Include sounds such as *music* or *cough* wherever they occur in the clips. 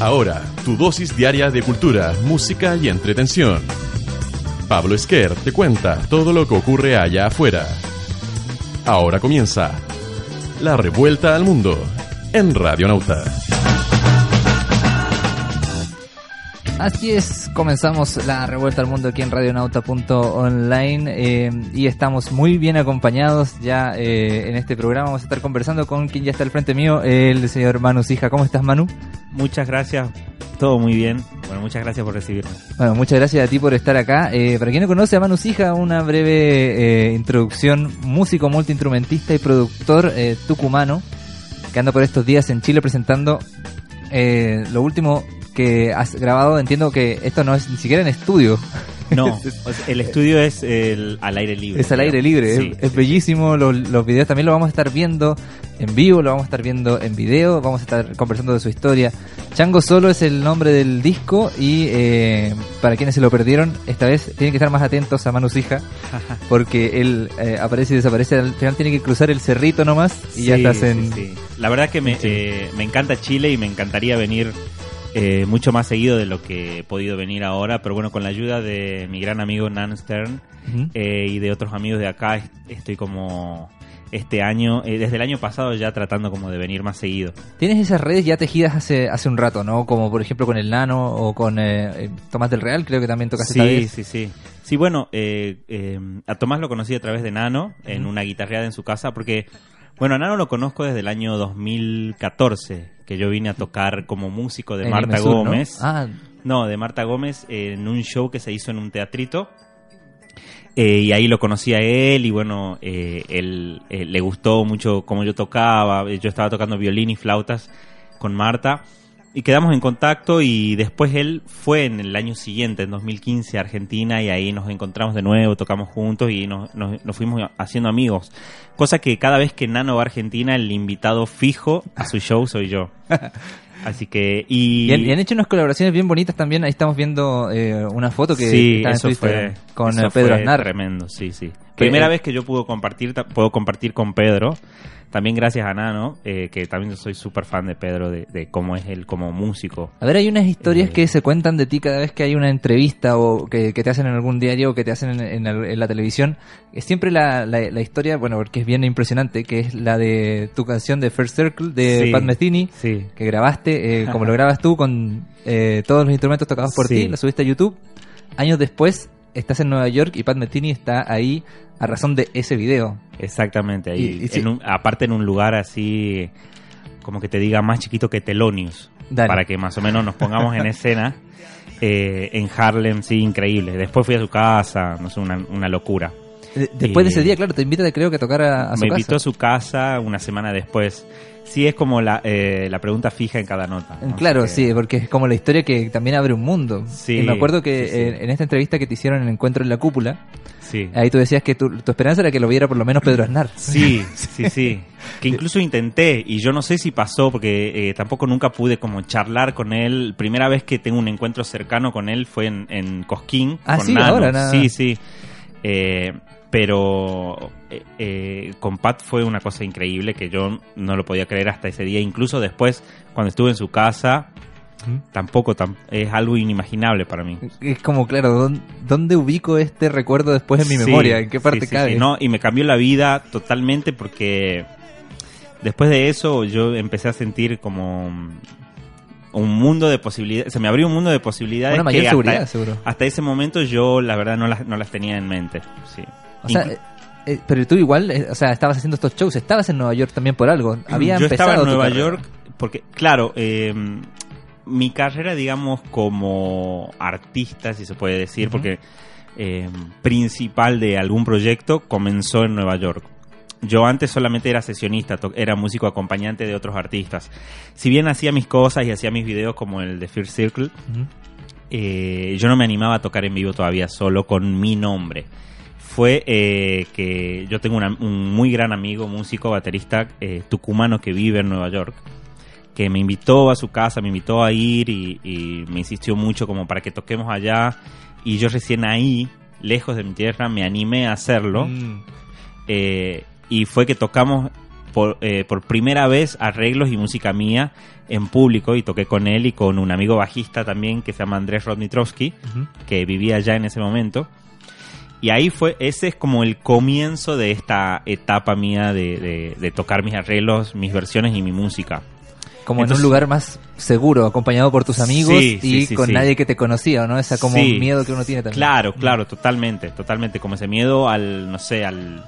Ahora, tu dosis diaria de cultura, música y entretención. Pablo Esquer te cuenta todo lo que ocurre allá afuera. Ahora comienza La Revuelta al Mundo en Radio Nauta. Así es, comenzamos la revuelta al mundo aquí en radionauta.online eh, y estamos muy bien acompañados ya eh, en este programa. Vamos a estar conversando con quien ya está al frente mío, el señor Manu Sija. ¿Cómo estás, Manu? Muchas gracias, todo muy bien. Bueno, muchas gracias por recibirme. Bueno, muchas gracias a ti por estar acá. Eh, para quien no conoce a Manu Sija, una breve introducción. Músico, multiinstrumentista y productor tucumano que anda por estos días en Chile presentando lo último que has grabado, entiendo que esto no es ni siquiera en estudio. No, *laughs* el estudio es el, al aire libre. Es al aire libre, es, bellísimo. Los, los, videos también lo vamos a estar viendo en vivo, lo vamos a estar viendo en video, vamos a estar conversando de su historia. Chango Solo es el nombre del disco y eh, para quienes se lo perdieron, esta vez tienen que estar más atentos a Manu Hija *laughs* porque él eh, aparece y desaparece. Al final tiene que cruzar el cerrito nomás y ya estás en. La verdad que me, eh, me encanta Chile y me encantaría venir eh, mucho más seguido de lo que he podido venir ahora, pero bueno, con la ayuda de mi gran amigo Nan Stern eh, y de otros amigos de acá, estoy como este año, eh, desde el año pasado ya tratando como de venir más seguido. Tienes esas redes ya tejidas hace, hace un rato, ¿no? Como por ejemplo con el Nano o con Tomás del Real, creo que también tocaste sí, esta vez. Sí, sí, sí. bueno, a Tomás lo conocí a través de Nano, en una guitarreada en su casa, porque bueno, a Nano lo conozco desde el año 2014, que yo vine a tocar como músico de Marta Gómez. ¿no? Ah. no, de Marta Gómez en un show que se hizo en un teatrito. Eh, y ahí lo conocí a él y bueno, eh, él eh, le gustó mucho cómo yo tocaba. Yo estaba tocando violín y flautas con Marta y quedamos en contacto y después él fue en el año siguiente, en 2015, a Argentina y ahí nos encontramos de nuevo, tocamos juntos y nos, fuimos haciendo amigos. Cosa que cada vez que Nano va a Argentina, el invitado fijo a su show soy yo. *laughs* Así que... Y... han, hecho unas colaboraciones bien bonitas también. Ahí estamos viendo eh, una foto que sí, está en con eh, Pedro Aznar. Tremendo, sí, sí. Primera vez que yo puedo compartir, puedo compartir con Pedro también gracias a Nano, eh, que también soy súper fan de Pedro, de, cómo es él como músico. A ver, hay unas historias eh, que se cuentan de ti cada vez que hay una entrevista o que, te hacen en algún diario o que te hacen en, la televisión. Es siempre la, la, historia, bueno, porque es bien impresionante, que es la de tu canción de First Circle de Pat Metheny, que grabaste, eh, como lo grabas tú, con todos los instrumentos tocados por ti, lo subiste a YouTube. Años después estás en Nueva York y Pat Metheny está ahí a razón de ese video. Exactamente, ahí. aparte en un lugar así, como que te diga más chiquito que Telonius. Para que más o menos nos pongamos en *laughs* escena. Eh, en Harlem, sí, increíble. Después fui a su casa, no sé, una, locura. Después de ese día, claro, te invita, creo que a tocar a, su casa. Me invitó a su casa una semana después sí es como la, eh, la pregunta fija en cada nota. Claro, sí, porque es como la historia que también abre un mundo. Sí, y me acuerdo que En, esta entrevista que te hicieron en el encuentro en la cúpula, sí. ahí tú decías que tu, esperanza era que lo viera por lo menos Pedro Aznar. Sí, sí, sí. que incluso intenté y yo no sé si pasó porque eh, tampoco nunca pude como charlar con él. Primera vez que tengo un encuentro cercano con él fue en, en Cosquín. Ah, con sí, ahora nada. Sí, sí. Eh, pero eh, eh, con Pat fue una cosa increíble que yo no lo podía creer hasta ese día. Incluso después, cuando estuve en su casa, tampoco es algo inimaginable para mí. Es como, claro, ¿dónde, ubico este recuerdo después en mi memoria? ¿En qué parte cae? no, y me cambió la vida totalmente porque después de eso yo empecé a sentir como un mundo de posibilidades, se me abrió un mundo de posibilidades mayor que seguridad, hasta, seguro. hasta ese momento yo la verdad no las, no las tenía en mente. Sí. O sea, eh, eh, pero tú igual, eh, o sea, estabas haciendo estos shows, estabas en Nueva York también por algo. Había Yo estaba en Nueva York porque, claro, em, mi carrera, digamos, como artista, si se puede decir, porque em, principal de algún proyecto comenzó en Nueva York. yo antes solamente era sesionista, era músico acompañante de otros artistas. Si bien hacía mis cosas y hacía mis videos como el de Fear Circle, eh, yo no me animaba a tocar en vivo todavía solo con mi nombre. Fue eh, que yo tengo una- un muy gran amigo, músico, baterista eh, tucumano que vive en Nueva York, que me invitó a su casa, me invitó a ir y, y me insistió mucho como para que toquemos allá. Y yo recién ahí, lejos de mi tierra, me animé a hacerlo. Mm. Eh, y fue que tocamos por, eh, por primera vez arreglos y música mía en público y toqué con él y con un amigo bajista también que se llama Andrés Rodnitrovsky, Ujú. que vivía allá en ese momento. Y ahí fue, ese es como el comienzo de esta etapa mía de, de- de tocar mis arreglos, mis versiones y mi música. Como Entonces- en un lugar más seguro, acompañado por tus amigos Sí, y sí, con nadie que te conocía, ¿no? Esa como miedo que uno tiene también. Claro, claro, totalmente, totalmente. Como ese miedo al, no sé, al...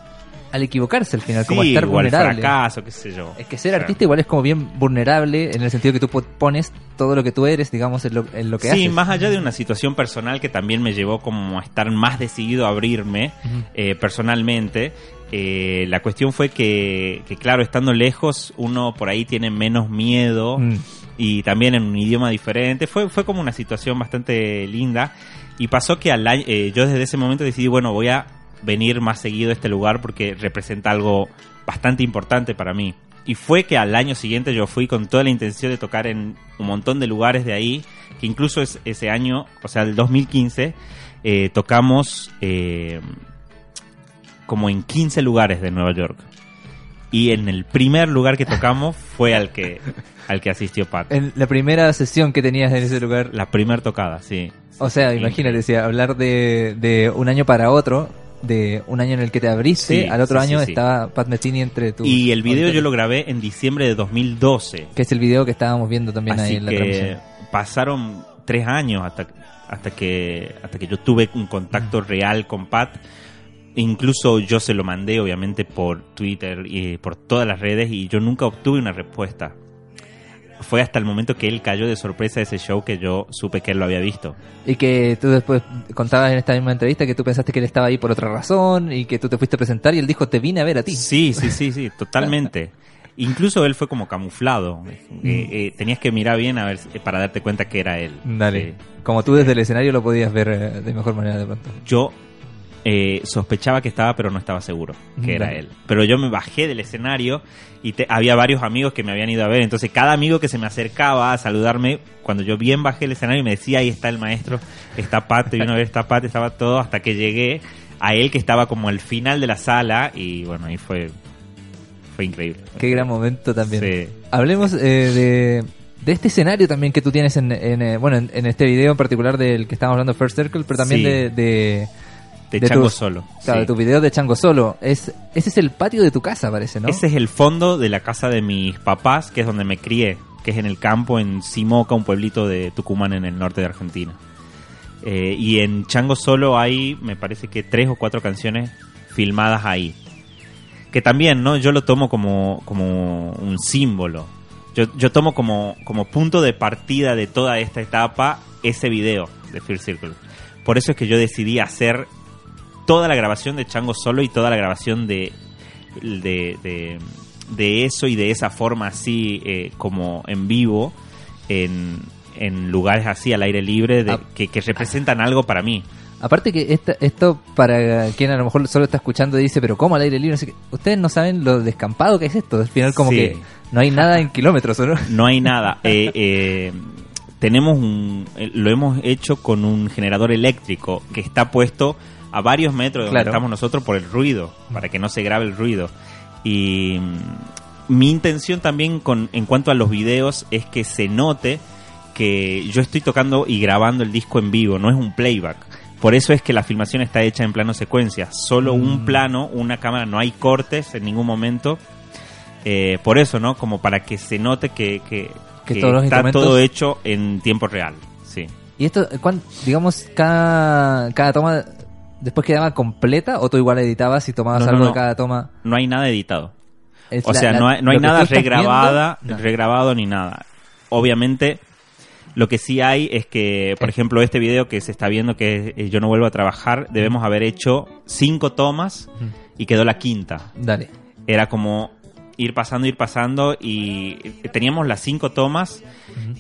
Al equivocarse al final, como sí, estar vulnerable. fracaso, qué sé yo. Es que ser O sea, artista igual es como bien vulnerable en el sentido que tú po- pones todo lo que tú eres, digamos, en lo, en lo que sí, haces. más allá de una situación personal que también me llevó como a estar más decidido a abrirme eh, personalmente, eh, la cuestión fue que, que, claro, estando lejos uno por ahí tiene menos miedo Mm. y también en un idioma diferente. Fue, fue como una situación bastante linda y pasó que al año- eh, yo desde ese momento decidí, bueno, voy a venir más seguido a este lugar porque representa algo bastante importante para mí. Y fue que al año siguiente yo fui con toda la intención de tocar en un montón de lugares de ahí, que incluso es, ese año, o sea, el 2015, eh, tocamos eh, como en 15 lugares de Nueva York. Y en el primer lugar que tocamos fue al que, *laughs* al que asistió Pat. En la primera sesión que tenías en ese lugar. La primera tocada, sí. O sea, imagínate, decía, hablar de, de un año para otro, de un año en el que te abriste, Sí, al otro sí, año sí, estaba Pat Metheny entre tus... Y el video yo lo grabé en diciembre de 2012. Que es el video que estábamos viendo también ahí Así en la que transmisión. pasaron tres años hasta, hasta, que, hasta que yo tuve un contacto real con Pat. Incluso yo se lo mandé, obviamente, por Twitter y por todas las redes y yo nunca obtuve una respuesta. Fue hasta el momento que él cayó de sorpresa a ese show que yo supe que él lo había visto. Y que tú después contabas en esta misma entrevista que tú pensaste que él estaba ahí por otra razón y que tú te fuiste a presentar y él dijo, te vine a ver a ti. Sí, sí, sí, sí, *laughs* totalmente. Incluso él fue como camuflado. Eh, eh, tenías que mirar bien a ver si- para darte cuenta que era él. Dale. Sí. Como tú desde el escenario lo podías ver eh, de mejor manera de pronto. Yo eh, sospechaba que estaba, pero no estaba seguro que era él. Pero yo me bajé del escenario y te- había varios amigos que me habían ido a ver. Entonces, cada amigo que se me acercaba a saludarme, cuando yo bien bajé del escenario, me decía: Ahí está el maestro, está Pat, y una vez está Pat, estaba todo, hasta que llegué a él que estaba como al final de la sala. Y bueno, ahí fue, fue increíble. Qué gran momento también. Sí. Hablemos eh, de, de este escenario también que tú tienes en, en, eh, bueno, en, en este video en particular del que estamos hablando, First Circle, pero también Sí. de, de, De, de Chango tus- Solo. claro, sí. de tu video de Chango Solo. Es, ese es el patio de tu casa, parece, ¿no? Ese es el fondo de la casa de mis papás, que es donde me crié, que es en el campo, en Simoca, un pueblito de Tucumán en el norte de Argentina. Eh, y en Chango Solo hay, me parece que tres o cuatro canciones filmadas ahí. Que también, ¿no? Yo lo tomo como, como un símbolo. Yo, yo tomo como, como punto de partida de toda esta etapa ese video de Fear Circle. Por eso es que yo decidí hacer toda la grabación de Chango Solo y toda la grabación de, de, de, de eso y de esa forma así eh, como en vivo en, en lugares así al aire libre de- Ah. que, que representan algo para mí. Aparte que esta- esto, para quien a lo mejor solo está escuchando y dice, pero ¿cómo al aire libre? No sé qué. Ustedes no saben lo descampado que es esto. Al final como Sí. que no hay nada en kilómetros, ¿o no? No hay nada. *laughs* Eh, eh, tenemos un, lo hemos hecho con un generador eléctrico que está puesto a varios metros de donde estamos nosotros por el ruido, para que no se grabe el ruido. Y mm, mi intención también con, en cuanto a los videos es que se note que yo estoy tocando y grabando el disco en vivo, no es un playback. Por eso es que la filmación está hecha en plano secuencia, solo un Mm. plano, una cámara, no hay cortes en ningún momento. Eh, por eso, ¿no? Como para que se note que, que, Que que todos los está todo hecho en tiempo real. Sí. Y esto, ¿cuán- digamos, cada, cada toma después quedaba completa o tú igual editabas y tomabas No, algo no. de cada toma? No hay nada editado. Es O la- sea, la- no hay, nada regrabada, viendo, regrabado ni nada. Obviamente, lo que sí hay es que, por Eh. ejemplo, este video que se está viendo, que es eh, Yo no vuelvo a trabajar, debemos haber hecho cinco tomas y quedó la quinta. Dale. Era como ir pasando, ir pasando y teníamos las cinco tomas,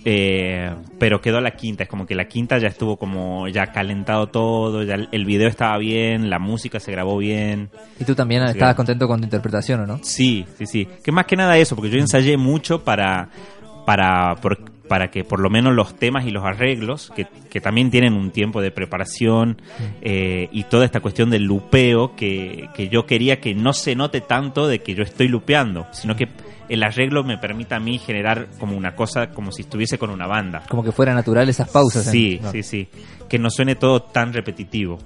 eh, pero quedó la quinta. Es como que la quinta ya estuvo como ya calentado todo, ya el el video estaba bien, la música se grabó bien. Y tú también Sí. estabas contento con tu interpretación, ¿o no? Sí, sí, sí. Que más que nada eso, porque yo ensayé mucho para, para, por- para que por lo menos los temas y los arreglos, que, que también tienen un tiempo de preparación, eh, y toda esta cuestión del lupeo, que, que yo quería que no se note tanto de que yo estoy lupeando, sino que el arreglo me permita a mí generar como una cosa, como si estuviese con una banda. Como que fuera natural esas pausas. en- Sí, sí, sí. Que no suene todo tan repetitivo.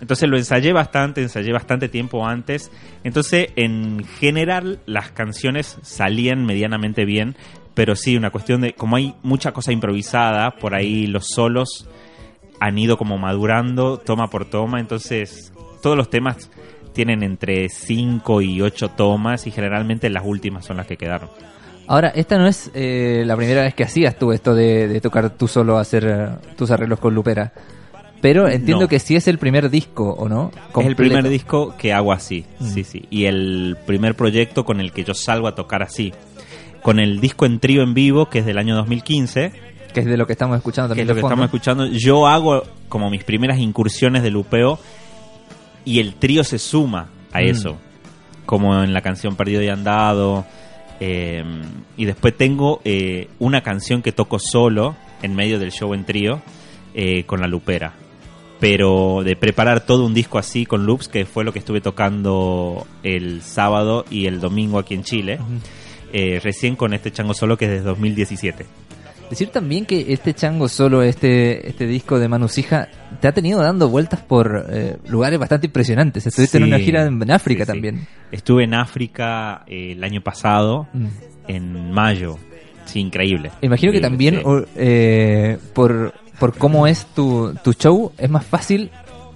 Entonces lo ensayé bastante, ensayé bastante tiempo antes. Entonces, en general, las canciones salían medianamente bien. Pero sí, una cuestión de. Como hay mucha cosa improvisada, por ahí los solos han ido como madurando toma por toma. Entonces, todos los temas tienen entre 5 y 8 tomas. Y generalmente las últimas son las que quedaron. Ahora, esta no es eh, la primera vez que hacías tú esto de, de tocar tú solo, hacer eh, tus arreglos con Lupera. Pero entiendo No. que sí es el primer disco, ¿o no? Es el primer disco que hago así, Mm. sí, sí. Y el primer proyecto con el que yo salgo a tocar así. Con el disco en trío en vivo, que es del año 2015, Que es de lo que estamos escuchando que también es lo que fondo. estamos escuchando. Yo hago como mis primeras incursiones de lupeo y el trío se suma a Mm. eso. Como en la canción Perdido y Andado. eh, y después tengo eh, una canción que toco solo en medio del show en trío eh, con la lupera. Pero de preparar todo un disco así con loops, que fue lo que estuve tocando el sábado y el domingo aquí en Chile, eh, recién con este chango solo que es desde 2017. Decir también que este chango solo, este, este disco de Manu Sija, te ha tenido dando vueltas por eh, lugares bastante impresionantes. Estuviste en una gira en África sí, sí. también. Estuve en África eh, el año pasado, Mm. en mayo. Sí, increíble. Imagino que también o- por, por cómo es tu, tu show, es más fácil,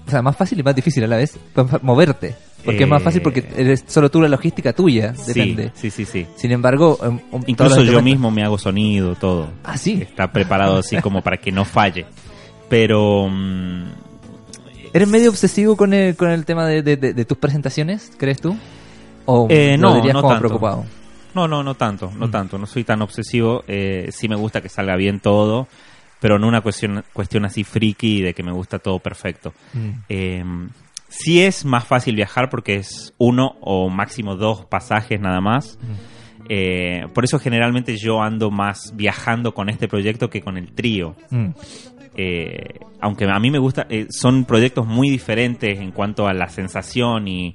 o sea, más fácil y más difícil a la vez, pa- moverte. Porque es más Eh, fácil porque eres solo tú la logística tuya, depende. Sí, sí, sí, sí. Sin embargo, um, um, todos Incluso yo mismo me hago sonido, todo. Ah, sí. Está preparado así como para que no falle. Pero mm, ¿Eres medio obsesivo con el, con el tema de, de- de- de tus presentaciones, crees tú? ¿O Eh, lo no, dirías no como tanto. preocupado? no, no, no tanto, no Mm. tanto. No soy tan obsesivo. Eh, sí me gusta que salga bien todo, pero no una cuestión, cuestión así friki de que me gusta todo perfecto. Mm. Eh, sí es más fácil viajar porque es uno o máximo dos pasajes nada más. Eh, por eso generalmente yo ando más viajando con este proyecto que con el trío. Mm. Eh, aunque a mí me gusta, eh, son proyectos muy diferentes en cuanto a la sensación y,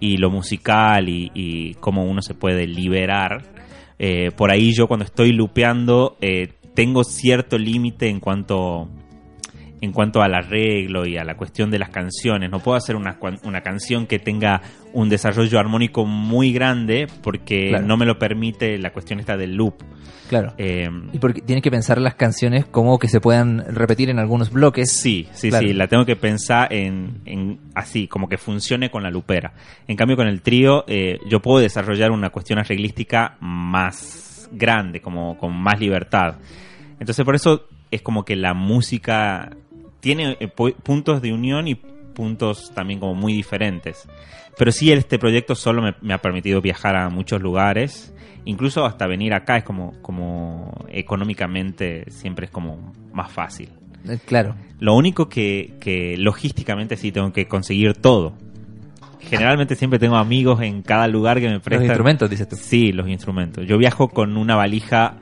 y lo musical y, y cómo uno se puede liberar. Por ahí yo cuando estoy lupeando tengo cierto límite en cuanto en cuanto al arreglo y a la cuestión de las canciones. No puedo hacer una, una canción que tenga un desarrollo armónico muy grande porque Claro. no me lo permite la cuestión esta del loop. Claro. Eh, Y porque tienes que pensar las canciones como que se puedan repetir en algunos bloques. Sí, sí, Claro. sí, la tengo que pensar en, en así, como que funcione con la lupera. En cambio, con el trío, eh, yo puedo desarrollar una cuestión arreglística más grande, como con más libertad. Entonces, por eso es como que la música tiene eh, pu- puntos de unión y puntos también como muy diferentes. Pero sí, este proyecto solo me, me ha permitido viajar a muchos lugares, incluso hasta venir acá es como, como económicamente siempre es como más fácil. Claro. Lo único que, que logísticamente sí tengo que conseguir todo. Generalmente siempre tengo amigos en cada lugar que me prestan. Los instrumentos, dices tú. Sí, los instrumentos. Yo viajo con una valija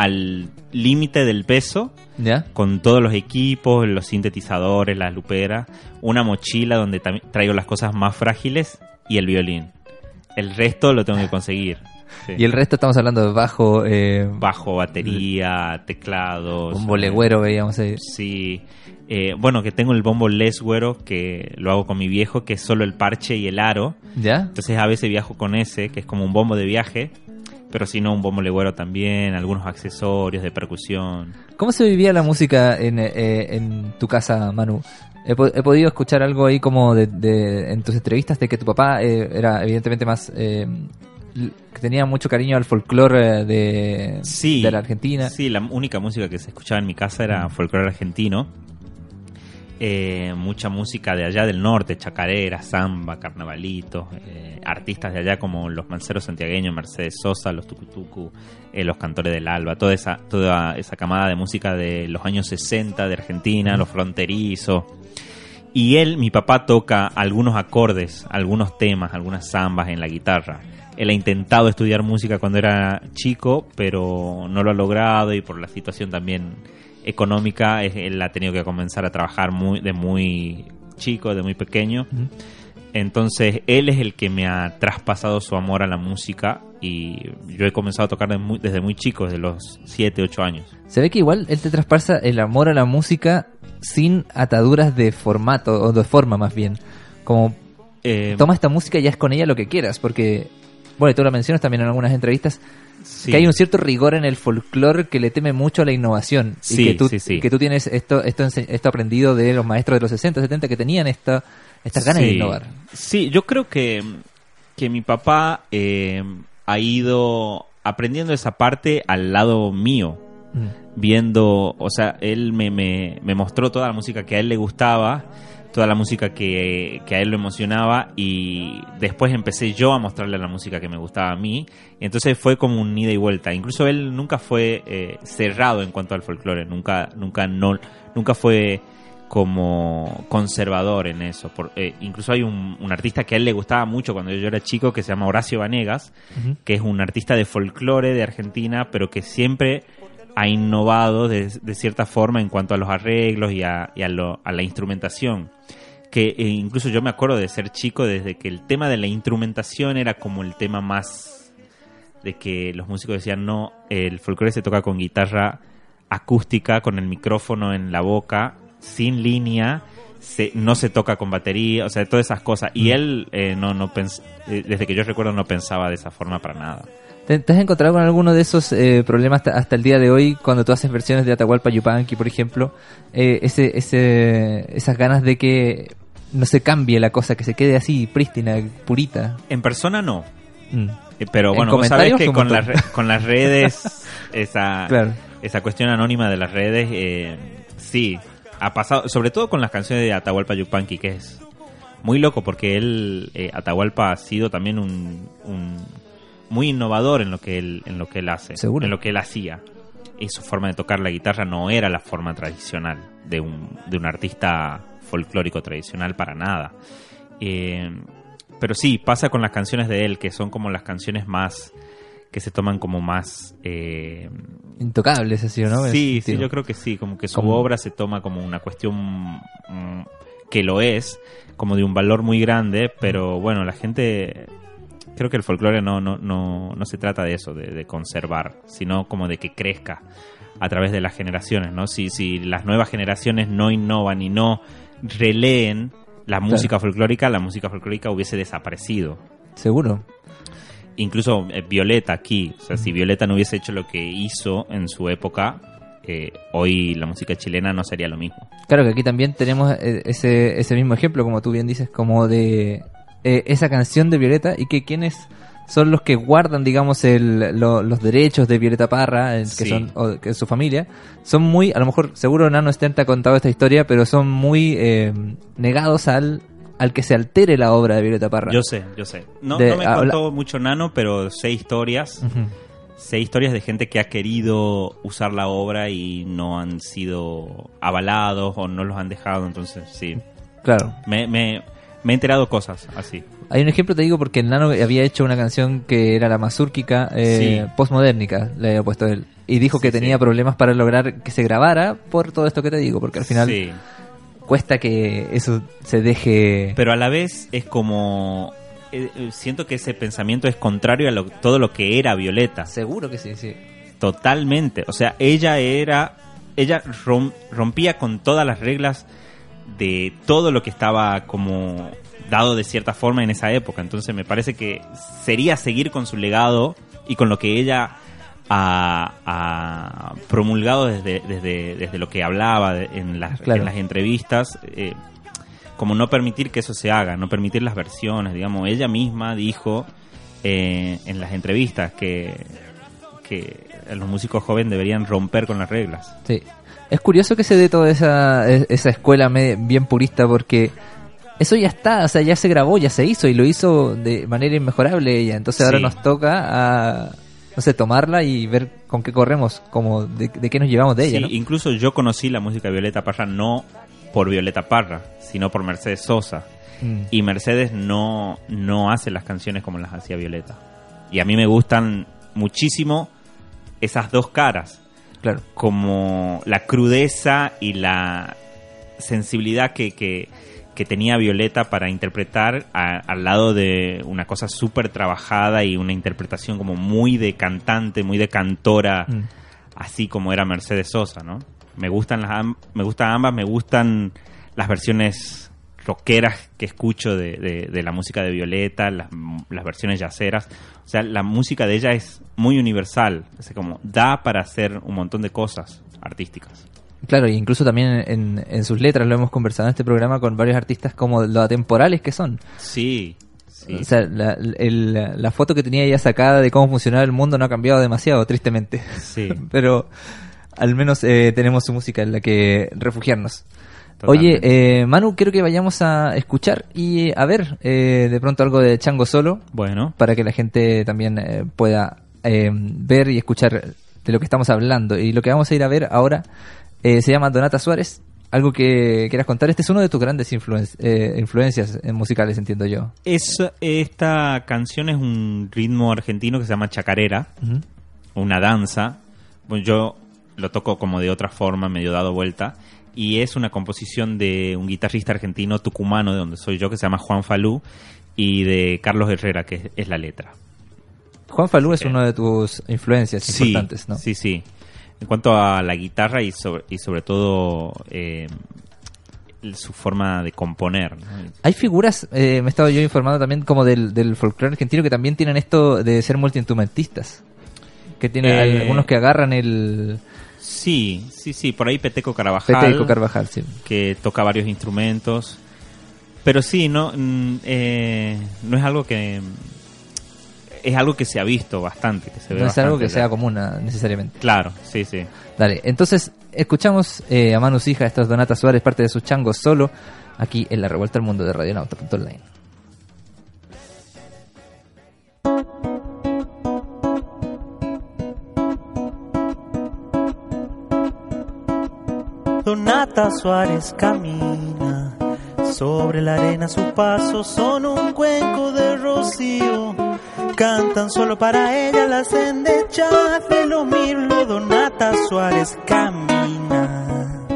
al límite del peso, ¿Ya? con todos los equipos, los sintetizadores, las luperas, una mochila donde traigo las cosas más frágiles y el violín. El resto lo tengo que conseguir. Sí. Y el resto estamos hablando de bajo, eh, Bajo, batería, teclados. bombo legüero, veíamos ahí. Sí. Eh, bueno, que tengo el bombo Les Güero, que lo hago con mi viejo, que es solo el parche y el aro. ¿Ya? Entonces a veces viajo con ese, que es como un bombo de viaje. Pero si no, un bombo legüero también, algunos accesorios de percusión. ¿Cómo se vivía la música en, eh, en tu casa, Manu? He, po- he podido escuchar algo ahí como de, de- en tus entrevistas de que tu papá eh, era evidentemente más... eh, que tenía mucho cariño al folclore de, Sí. de la Argentina. Sí, la única música que se escuchaba en mi casa era folclore argentino. Eh, mucha música de allá del norte, chacarera, samba, carnavalito, eh, artistas de allá como los manceros santiagueños, Mercedes Sosa, los tucutucu, eh, los cantores del alba, toda esa, toda esa camada de música de los años 60 de Argentina, los fronterizos. Y él, mi papá, toca algunos acordes, algunos temas, algunas zambas en la guitarra. Él ha intentado estudiar música cuando era chico, pero no lo ha logrado y por la situación también económica, él ha tenido que comenzar a trabajar muy, de muy chico, de muy pequeño. Entonces, él es el que me ha traspasado su amor a la música y yo he comenzado a tocar muy- desde muy chico, desde los 7, 8 años. Se ve que igual él te traspasa el amor a la música sin ataduras de formato, o de forma más bien. Como Eh, toma esta música y haz con ella lo que quieras, porque, bueno, y tú lo mencionas también en algunas entrevistas, sí. que hay un cierto rigor en el folclore que le teme mucho a la innovación. Sí, y que tú, sí, que tú tienes esto, esto, esto aprendido de los maestros de los 60, 70 que tenían esta, estas ganas de innovar. Sí, yo creo que, que mi papá eh, ha ido aprendiendo esa parte al lado mío, Mm. viendo, o sea, él me, me, me mostró toda la música que a él le gustaba, toda la música que, que a él lo emocionaba y después empecé yo a mostrarle la música que me gustaba a mí y entonces fue como un ida y vuelta. Incluso él nunca fue eh, cerrado en cuanto al folclore, nunca, nunca, no, nunca fue como conservador en eso. Por- eh, incluso hay un, un artista que a él le gustaba mucho cuando yo era chico que se llama Horacio Vanegas, que es un artista de folclore de Argentina, pero que siempre ha innovado de, de cierta forma en cuanto a los arreglos y a, y a lo- a la instrumentación. Que eh, incluso yo me acuerdo de ser chico desde que el tema de la instrumentación era como el tema más de que los músicos decían no, el folclore se toca con guitarra acústica, con el micrófono en la boca, sin línea, se- no se toca con batería, o sea, todas esas cosas. Y él, eh, no, no pens- eh, desde que yo recuerdo, no pensaba de esa forma para nada. ¿Te, te has encontrado con alguno de esos eh, problemas hasta, el día de hoy cuando tú haces versiones de Atahualpa Yupanqui, por ejemplo? Eh, ese, ese, esas ganas de que no se cambie la cosa, que se quede así, prístina, purita. En persona no. Mm. Eh, Pero En bueno, vos sabés que con re- con las redes, *laughs* esa, Claro. esa cuestión anónima de las redes, eh, sí, ha pasado, sobre todo con las canciones de Atahualpa Yupanqui, que es muy loco porque él, eh, Atahualpa ha sido también un, un- muy innovador en lo que él, en lo que él hace, Seguro. en lo que él hacía. Y su forma de tocar la guitarra no era la forma tradicional de un, de un artista folclórico tradicional para nada. Eh, pero sí, pasa con las canciones de él, que son como las canciones más que se toman como más eh, Intocables, así, ¿no? En sí, sí, yo creo que sí, como que su obra se toma como una cuestión mm, que lo es, como de un valor muy grande, pero bueno, la gente, creo que el folclore no, no, no, no se trata de eso, de, de conservar, sino como de que crezca a través de las generaciones, ¿no? Si, si las nuevas generaciones no innovan y no releen la música folclórica, la música folclórica hubiese desaparecido Seguro. incluso eh, Violeta aquí, o sea, si Violeta no hubiese hecho lo que hizo en su época, eh, hoy la música chilena no sería lo mismo. Claro que aquí también tenemos eh, ese, ese mismo ejemplo, como tú bien dices, como de eh, esa canción de Violeta y que quienes son los que guardan, digamos, el, lo- los derechos de Violeta Parra, eh, que Sí. son o, que su familia, son muy, a lo mejor, seguro Nano Stern te ha contado esta historia, pero son muy eh, negados al, al que se altere la obra de Violeta Parra. Yo sé, yo sé. No, De- no me contó mucho Nano, pero sé historias, Ujú. sé historias de gente que ha querido usar la obra y no han sido avalados o no los han dejado, entonces sí. Claro. Me, me, me he enterado cosas así. Hay un ejemplo, te digo, porque el Nano había hecho una canción que era la mazúrquica eh, Sí. postmodernica, le había puesto él. Y dijo Sí, que tenía sí. problemas para lograr que se grabara por todo esto que te digo, porque al final cuesta que eso se deje... pero a la vez es como eh, eh, siento que ese pensamiento es contrario a lo- todo lo que era Violeta Seguro que sí, sí. totalmente o sea ella era ella rom- rompía con todas las reglas de todo lo que estaba como dado de cierta forma en esa época entonces me parece que sería seguir con su legado y con lo que ella ha, ha promulgado desde, desde, desde lo que hablaba en, las, Claro. en las entrevistas eh, como no permitir que eso se haga, no permitir las versiones, digamos. Ella misma dijo eh, en las entrevistas que, que los músicos jóvenes deberían romper con las reglas. Sí. Es curioso que se dé toda esa, e- esa escuela bien purista porque eso ya está, o sea, ya se grabó, ya se hizo y lo hizo de manera inmejorable ella. Entonces ahora nos toca a, no sé, tomarla y ver con qué corremos, como de, de qué nos llevamos de ella, incluso yo conocí la música de Violeta Parra no por Violeta Parra, sino por Mercedes Sosa. Mm. Y Mercedes no, no hace las canciones como las hacía Violeta. Y a mí me gustan muchísimo esas dos caras, Claro. como la crudeza y la sensibilidad que, que, que tenía Violeta para interpretar a- al lado de una cosa súper trabajada y una interpretación como muy de cantante, muy de cantora Mm. así como era Mercedes Sosa, ¿no? Me gustan las me gustan ambas, me gustan las versiones rockeras que escucho de, de- de la música de Violeta, las, las versiones yaceras. O sea, la música de ella es muy universal, es como da para hacer un montón de cosas artísticas. Claro, e incluso también en, en sus letras lo hemos conversado en este programa con varios artistas como lo atemporales que son. Sí, sí. O sea, la, el- la foto que tenía ella sacada de cómo funcionaba el mundo no ha cambiado demasiado, tristemente. Sí. *laughs* Pero al menos eh, tenemos su música en la que refugiarnos. Totalmente. Oye, eh, Manu, quiero que vayamos a escuchar y a ver eh, de pronto algo de Chango Solo Bueno, para que la gente también eh, pueda eh, ver y escuchar de lo que estamos hablando. Y lo que vamos a ir a ver ahora eh, se llama Donata Suárez. Algo que quieras contar. Este es uno de tus grandes influen- eh, influencias eh, musicales, entiendo yo. es, esta canción es un ritmo argentino que se llama chacarera. Ujú. una danza. Yo lo toco como de otra forma, medio dado vuelta. Y es una composición de un guitarrista argentino tucumano, de donde soy yo, que se llama Juan Falú, y de Carlos Herrera, que es, es la letra. Juan Falú es una de tus influencias Sí, importantes, ¿no? sí, sí. En cuanto a la guitarra y sobre, y sobre todo eh, su forma de componer. ¿no? Hay figuras, eh, me he estado yo informando también como del, del folclore argentino que también tienen esto de ser multiinstrumentistas. Que tienen Eh, algunos que agarran el Sí, sí, sí. Por ahí Peteco Carvajal. Peteco Carvajal, sí. que toca varios instrumentos. Pero sí, no, mm, eh, no es algo que es algo que se ha visto bastante, que se ve No es algo que sea común ah, necesariamente. Claro, sí, sí. Dale, entonces escuchamos eh, a Manu Hija, esto es Donata Suárez, parte de sus changos solo, aquí en la revuelta al mundo de Radionauta.online. Donata Suárez camina sobre la arena, sus pasos son un cuenco de rocío. Cantan solo para ella las endechas de los mirlos. Donata Suárez camina.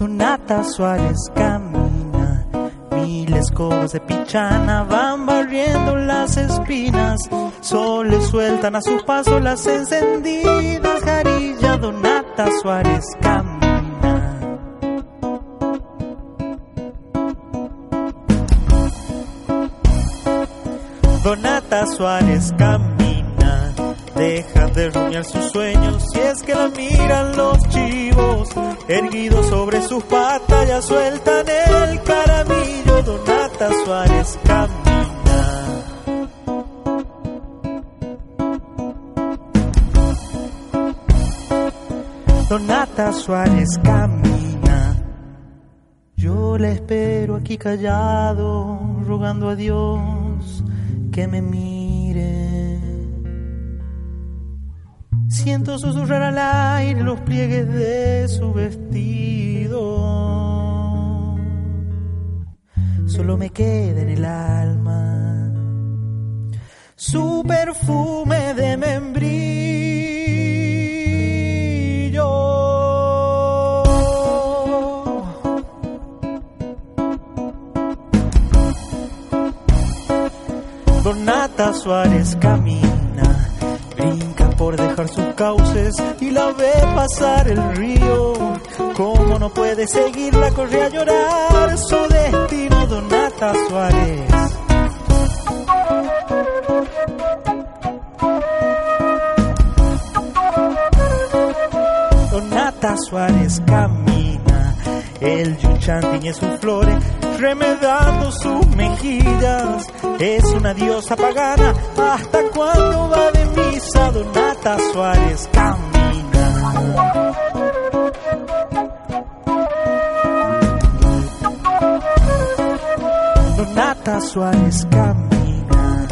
Donata Suárez camina, mil escobas de pichana van barriendo las espinas, sol le sueltan a sus pasos las encendidas jarillas. Donata Suárez camina. Donata Suárez camina, deja de rumiar sus sueños si es que la miran los chivos, erguidos sobre sus patas ya sueltan el caramillo. Donata Suárez camina. Donata Suárez camina. Yo la espero aquí callado, rogando a Dios que me mire. Siento susurrar al aire los pliegues de su vestido. Solo me queda en el alma su perfume de membrillo. Donata Suárez brinca por dejar sus cauces y la ve pasar el río. Como no puede seguirla, corre a llorar su destino, Donata Suárez. Donata Suárez camina El yuchan tiñe sus flores, remedando sus mejillas. Es una diosa pagana, hasta cuando va de misa, Donata Suárez camina. Donata Suárez camina,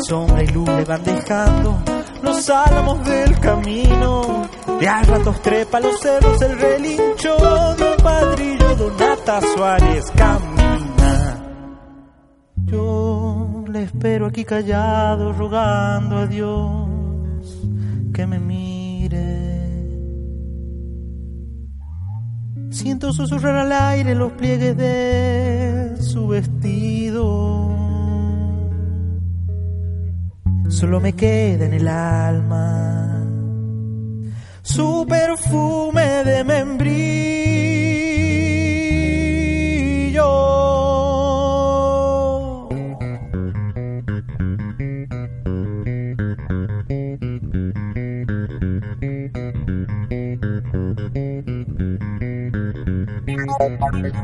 sombra y luz le van dejando los álamos del camino. De a ratos trepa los cerros el relincho de un padrillo, Donata Suárez camina. Yo le espero aquí callado, rogando a Dios que me mire. Siento susurrar al aire los pliegues de su vestido. Solo me queda en el alma su perfume de membrillo. So,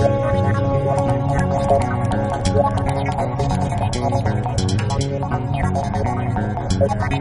so, Su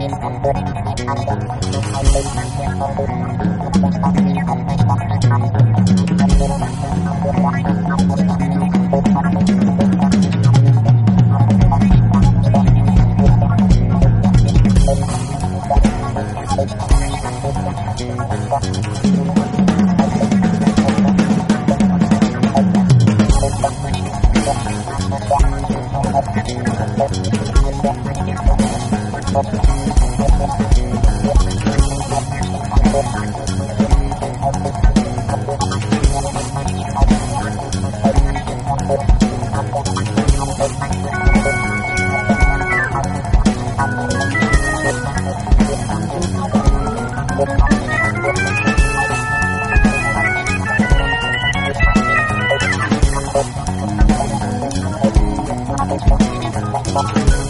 perfume de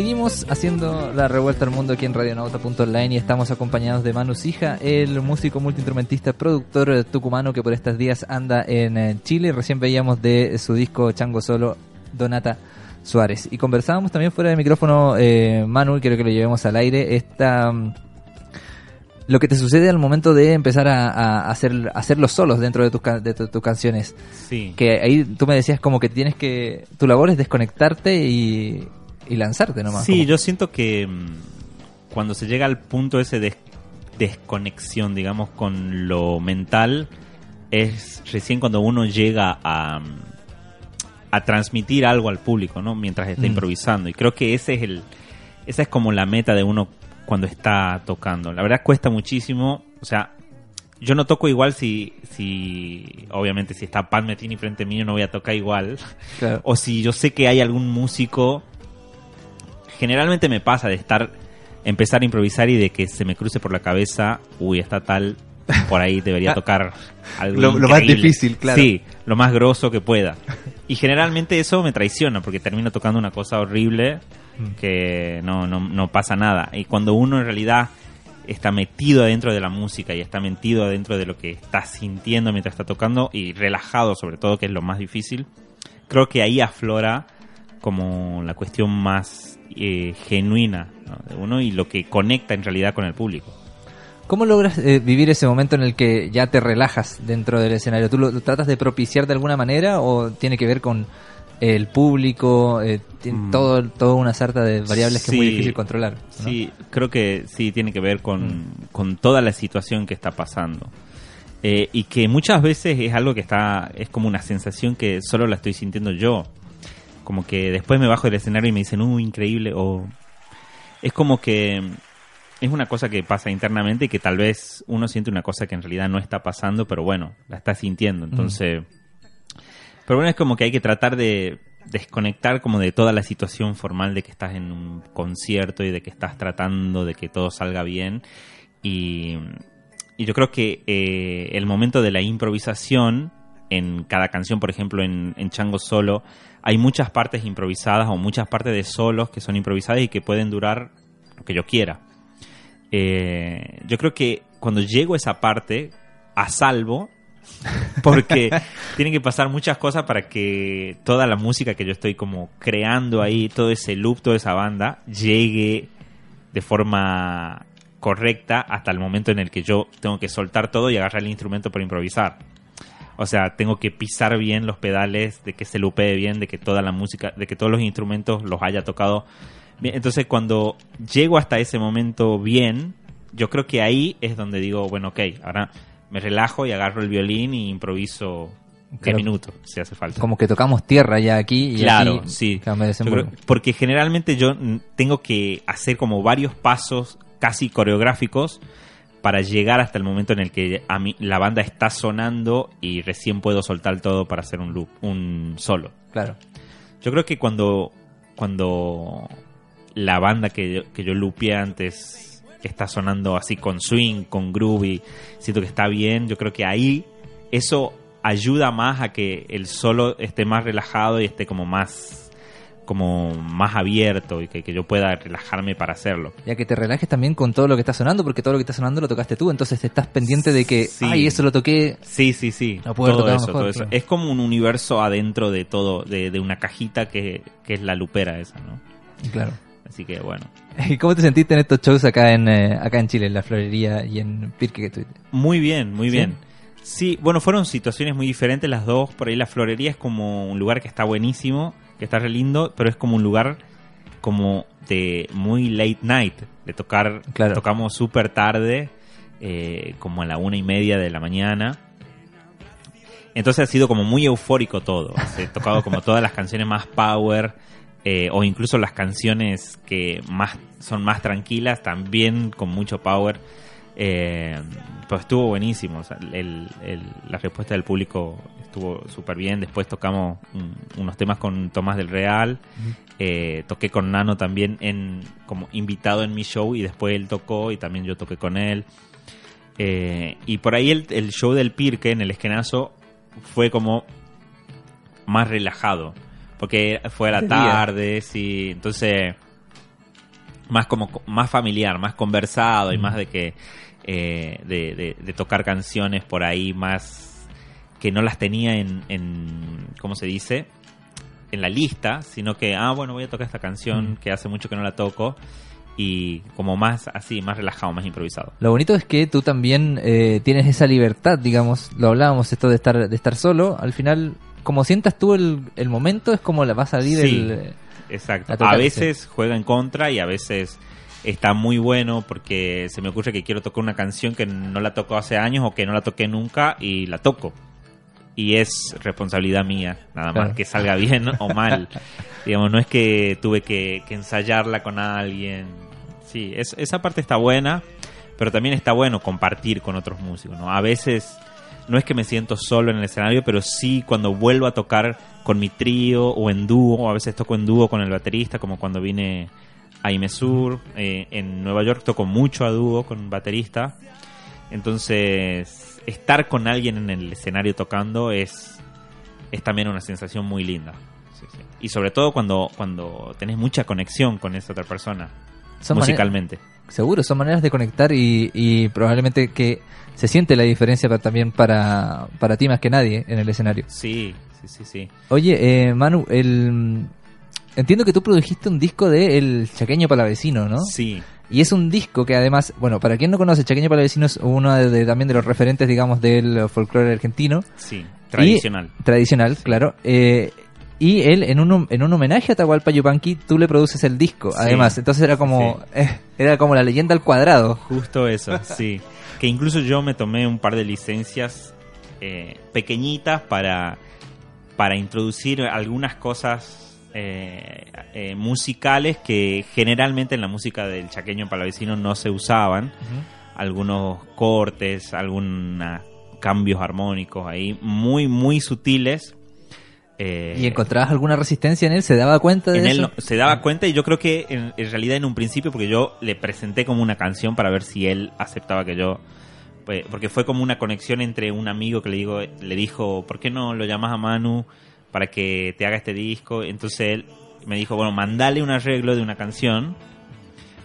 Seguimos haciendo la revuelta al mundo aquí en radionauta.online y estamos acompañados de Manu Sija, el músico multiinstrumentista, productor tucumano que por estos días anda en eh, Chile. Recién veíamos de su disco Chango Solo, Donata Suárez. Y conversábamos también fuera de micrófono, eh, Manu, y quiero que lo llevemos al aire, esta, mm, lo que te sucede al momento de empezar a, a hacer, a hacer los solos dentro de tus, de tu- tus canciones. Sí. Que ahí tú me decías como que tienes que, tu labor es desconectarte y, y lanzarte nomás. Sí, yo siento que mm, cuando se llega al punto ese de desconexión, digamos, con lo mental, es recién cuando uno llega a, mm, a transmitir algo al público, ¿no? Mientras está Mm. improvisando. Y creo que ese es el, esa es como la meta de uno cuando está tocando. La verdad cuesta muchísimo, o sea, yo no toco igual si, si obviamente si está Pat Metini frente mío no voy a tocar igual. Claro. O si yo sé que hay algún músico, generalmente me pasa de estar, empezar a improvisar y de que se me cruce por la cabeza, uy, está tal, por ahí debería *laughs* tocar algo Lo- lo más increíble". difícil, claro. Sí, lo más grosso que pueda. Y generalmente eso me traiciona porque termino tocando una cosa horrible Mm. que no, no, no pasa nada. Y cuando uno en realidad está metido adentro de la música y está metido adentro de lo que está sintiendo mientras está tocando y relajado sobre todo, que es lo más difícil, creo que ahí aflora como la cuestión más eh, genuina ¿no? de uno y lo que conecta en realidad con el público. ¿Cómo logras eh, vivir ese momento en el que ya te relajas dentro del escenario? ¿Tú lo, lo tratas de propiciar de alguna manera o tiene que ver con el público, eh, Mm. todo, toda una sarta de variables que es muy Sí, difícil controlar? ¿no? Sí, creo que sí tiene que ver con, con toda la situación que está pasando. Eh, y que muchas veces es algo que está, es como una sensación que solo la estoy sintiendo yo. Como que después me bajo del escenario y me dicen, uh, increíble, o es como que es una cosa que pasa internamente y que tal vez uno siente una cosa que en realidad no está pasando, pero bueno, la está sintiendo. Entonces, pero bueno, es como que hay que tratar de desconectar como de toda la situación formal de que estás en un concierto y de que estás tratando de que todo salga bien. Y, y yo creo que eh, el momento de la improvisación en cada canción, por ejemplo, en, en Chango Solo, hay muchas partes improvisadas o muchas partes de solos que son improvisadas y que pueden durar lo que yo quiera. Eh, yo creo que cuando llego a esa parte, a salvo, *laughs* porque *laughs* tienen que pasar muchas cosas para que toda la música que yo estoy como creando ahí, todo ese loop, toda esa banda, llegue de forma correcta hasta el momento en el que yo tengo que soltar todo y agarrar el instrumento para improvisar. O sea, tengo que pisar bien los pedales, de que se lupee bien, de que toda la música, de que todos los instrumentos los haya tocado bien. Entonces, cuando llego hasta ese momento bien, yo creo que ahí es donde digo, bueno, ok, ahora me relajo y agarro el violín y improviso 10 Claro. minutos, si hace falta. Como que tocamos tierra ya aquí y Claro, aquí sí. me creo- porque generalmente yo tengo que hacer como varios pasos casi coreográficos para llegar hasta el momento en el que a mí, la banda está sonando y recién puedo soltar todo para hacer un loop, un solo. Claro. Yo creo que cuando, cuando la banda que yo, que yo lupeé antes está sonando así con swing, con groovy, siento que está bien, yo creo que ahí eso ayuda más a que el solo esté más relajado y esté como más como más abierto y que, que yo pueda relajarme para hacerlo. Ya que te relajes también con todo lo que está sonando, porque todo lo que está sonando lo tocaste tú, entonces estás pendiente de que, Sí. ay, eso lo toqué. Sí, sí, sí. Puedo todo tocar eso, mejor, todo eso. Es como un universo adentro de todo, de, de una cajita que, que es la lupera esa, ¿no? Claro. Así que bueno. *laughs* ¿Y cómo te sentiste en estos shows acá en, eh, acá en Chile, en la florería y en Pirque que? Muy bien, muy ¿Sí? bien. Sí, bueno, fueron situaciones muy diferentes las dos. Por ahí la florería es como un lugar que está buenísimo, que está re lindo, pero es como un lugar como de muy late night, de tocar, Claro. tocamos súper tarde, eh, como a la una y media de la mañana. Entonces ha sido como muy eufórico todo. *laughs* He tocado como todas las canciones más power, eh, o incluso las canciones que más son más tranquilas, también con mucho power. Eh, pues estuvo buenísimo. o sea, el- el- la respuesta del público estuvo súper bien. Después tocamos unos temas con Tomás del Real. Eh, toqué con Nano también en como invitado en mi show y después él tocó y también yo toqué con él. Eh, y por ahí el, el show del Pirque en el esquenazo fue como más relajado. Porque fue a la tarde, sí. Entonces, más como más familiar, más conversado y más de que eh, de, de- de tocar canciones por ahí más que no las tenía en, en ¿cómo se dice? en la lista, sino que, ah, bueno, voy a tocar esta canción que hace mucho que no la toco y como más así, más relajado, más improvisado. Lo bonito es que tú también eh, tienes esa libertad, digamos, lo hablábamos esto de estar de estar solo, al final, como sientas tú el, el momento, es como la va a salir Sí. el... Exacto. Total, A veces juega en contra y a veces está muy bueno porque se me ocurre que quiero tocar una canción que no la tocó hace años o que no la toqué nunca y la toco. Y es responsabilidad mía, nada más que salga bien o mal. *laughs* Digamos, no es que tuve que, que ensayarla con alguien. Sí, es- esa parte está buena, pero también está bueno compartir con otros músicos, ¿no? A veces no es que me siento solo en el escenario, pero sí cuando vuelvo a tocar con mi trío o en dúo, a veces toco en dúo con el baterista, como cuando vine a Imesur, eh, en Nueva York toco mucho a dúo con baterista, entonces estar con alguien en el escenario tocando es, es también una sensación muy linda. Sí, sí. Y sobre todo cuando, cuando tenés mucha conexión con esa otra persona, Son musicalmente. Seguro, son maneras de conectar y, y probablemente que se siente la diferencia pa- también para, para ti más que nadie en el escenario. Sí, sí, sí, sí. Oye, eh, Manu, el... entiendo que tú produjiste un disco de El Chaqueño Palavecino, ¿no? Sí, Y es un disco que además, bueno, para quien no conoce, Chaqueño Palavecino es uno de, de- también de los referentes, digamos, del folclore argentino. sí, tradicional. Y- tradicional, claro. Eh, y él, en un, en un homenaje a Tahualpa Yupanqui, tú le produces el disco, Sí. además. Entonces era como, eh, era como la leyenda al cuadrado. Justo eso, *laughs* sí. Que incluso yo me tomé un par de licencias eh, pequeñitas para, para introducir algunas cosas eh, eh, musicales que generalmente en la música del chaqueño palavecino no se usaban. Algunos cortes, algunos cambios armónicos ahí, muy, muy sutiles. Eh, ¿Y encontrabas alguna resistencia en él? ¿Se daba cuenta de en él eso? no- se daba cuenta y yo creo que en, en realidad en un principio, porque yo le presenté como una canción para ver si él aceptaba que yo... pues, Porque fue como una conexión entre un amigo que le, digo, le dijo, ¿por qué no lo llamas a Manu para que te haga este disco? Entonces él me dijo, bueno, mandale un arreglo de una canción.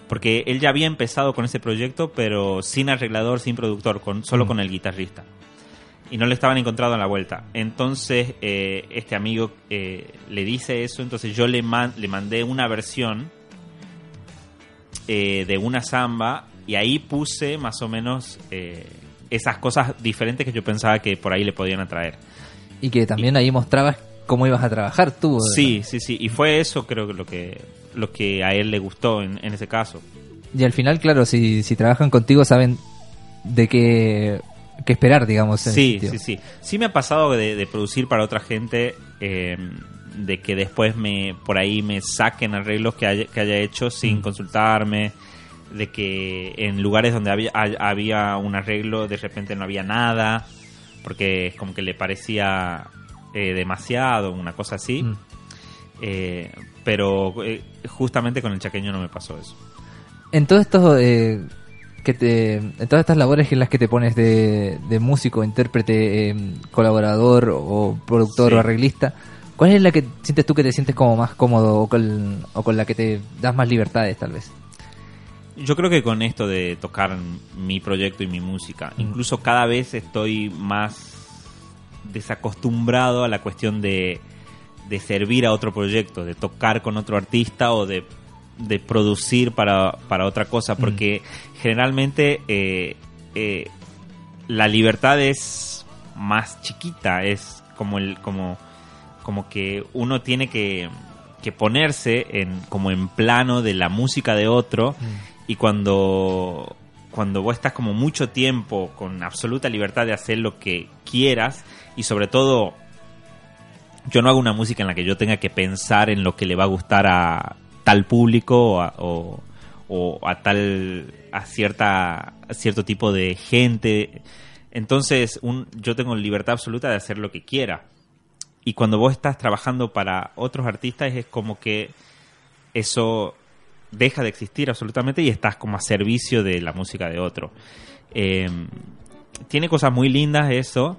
Porque él ya había empezado con ese proyecto, pero sin arreglador, sin productor, con, solo Mm. con el guitarrista y no le estaban encontrando a la vuelta. Entonces, eh, este amigo eh, le dice eso, entonces yo le, man- le mandé una versión eh, de una samba y ahí puse más o menos eh, esas cosas diferentes que yo pensaba que por ahí le podían atraer. Y que también ahí mostrabas cómo ibas a trabajar tú. Sí, sí, sí, y fue eso creo que lo que, lo que a él le gustó en, en ese caso. Y al final, claro, si, si trabajan contigo saben de qué, qué esperar, digamos. en Sí, sí, sí. Sí me ha pasado de, de producir para otra gente, eh, de que después me por ahí me saquen arreglos que haya, que haya hecho sin Mm. consultarme, de que en lugares donde había, había un arreglo de repente no había nada, porque es como que le parecía eh, demasiado, una cosa así. Mm. Eh, pero eh, justamente con el chaqueño no me pasó eso. En todos estos que te, en todas estas labores en las que te pones de, de músico, intérprete, eh, colaborador o productor Sí. o arreglista, ¿cuál es la que sientes tú que te sientes como más cómodo o con, o con la que te das más libertades tal vez? Yo creo que con esto de tocar mi proyecto y mi música, incluso cada vez estoy más desacostumbrado a la cuestión de, de servir a otro proyecto, de tocar con otro artista o de, de producir para, para otra cosa, porque generalmente eh, eh, la libertad es más chiquita, es como el como como que uno tiene que, que ponerse en como en plano de la música de otro y cuando cuando vos estás como mucho tiempo con absoluta libertad de hacer lo que quieras y sobre todo yo no hago una música en la que yo tenga que pensar en lo que le va a gustar a tal público o a, o- a tal a cierta a cierto tipo de gente entonces un, yo tengo libertad absoluta de hacer lo que quiera y cuando vos estás trabajando para otros artistas es como que eso deja de existir absolutamente y estás como a servicio de la música de otro. Eh, tiene cosas muy lindas eso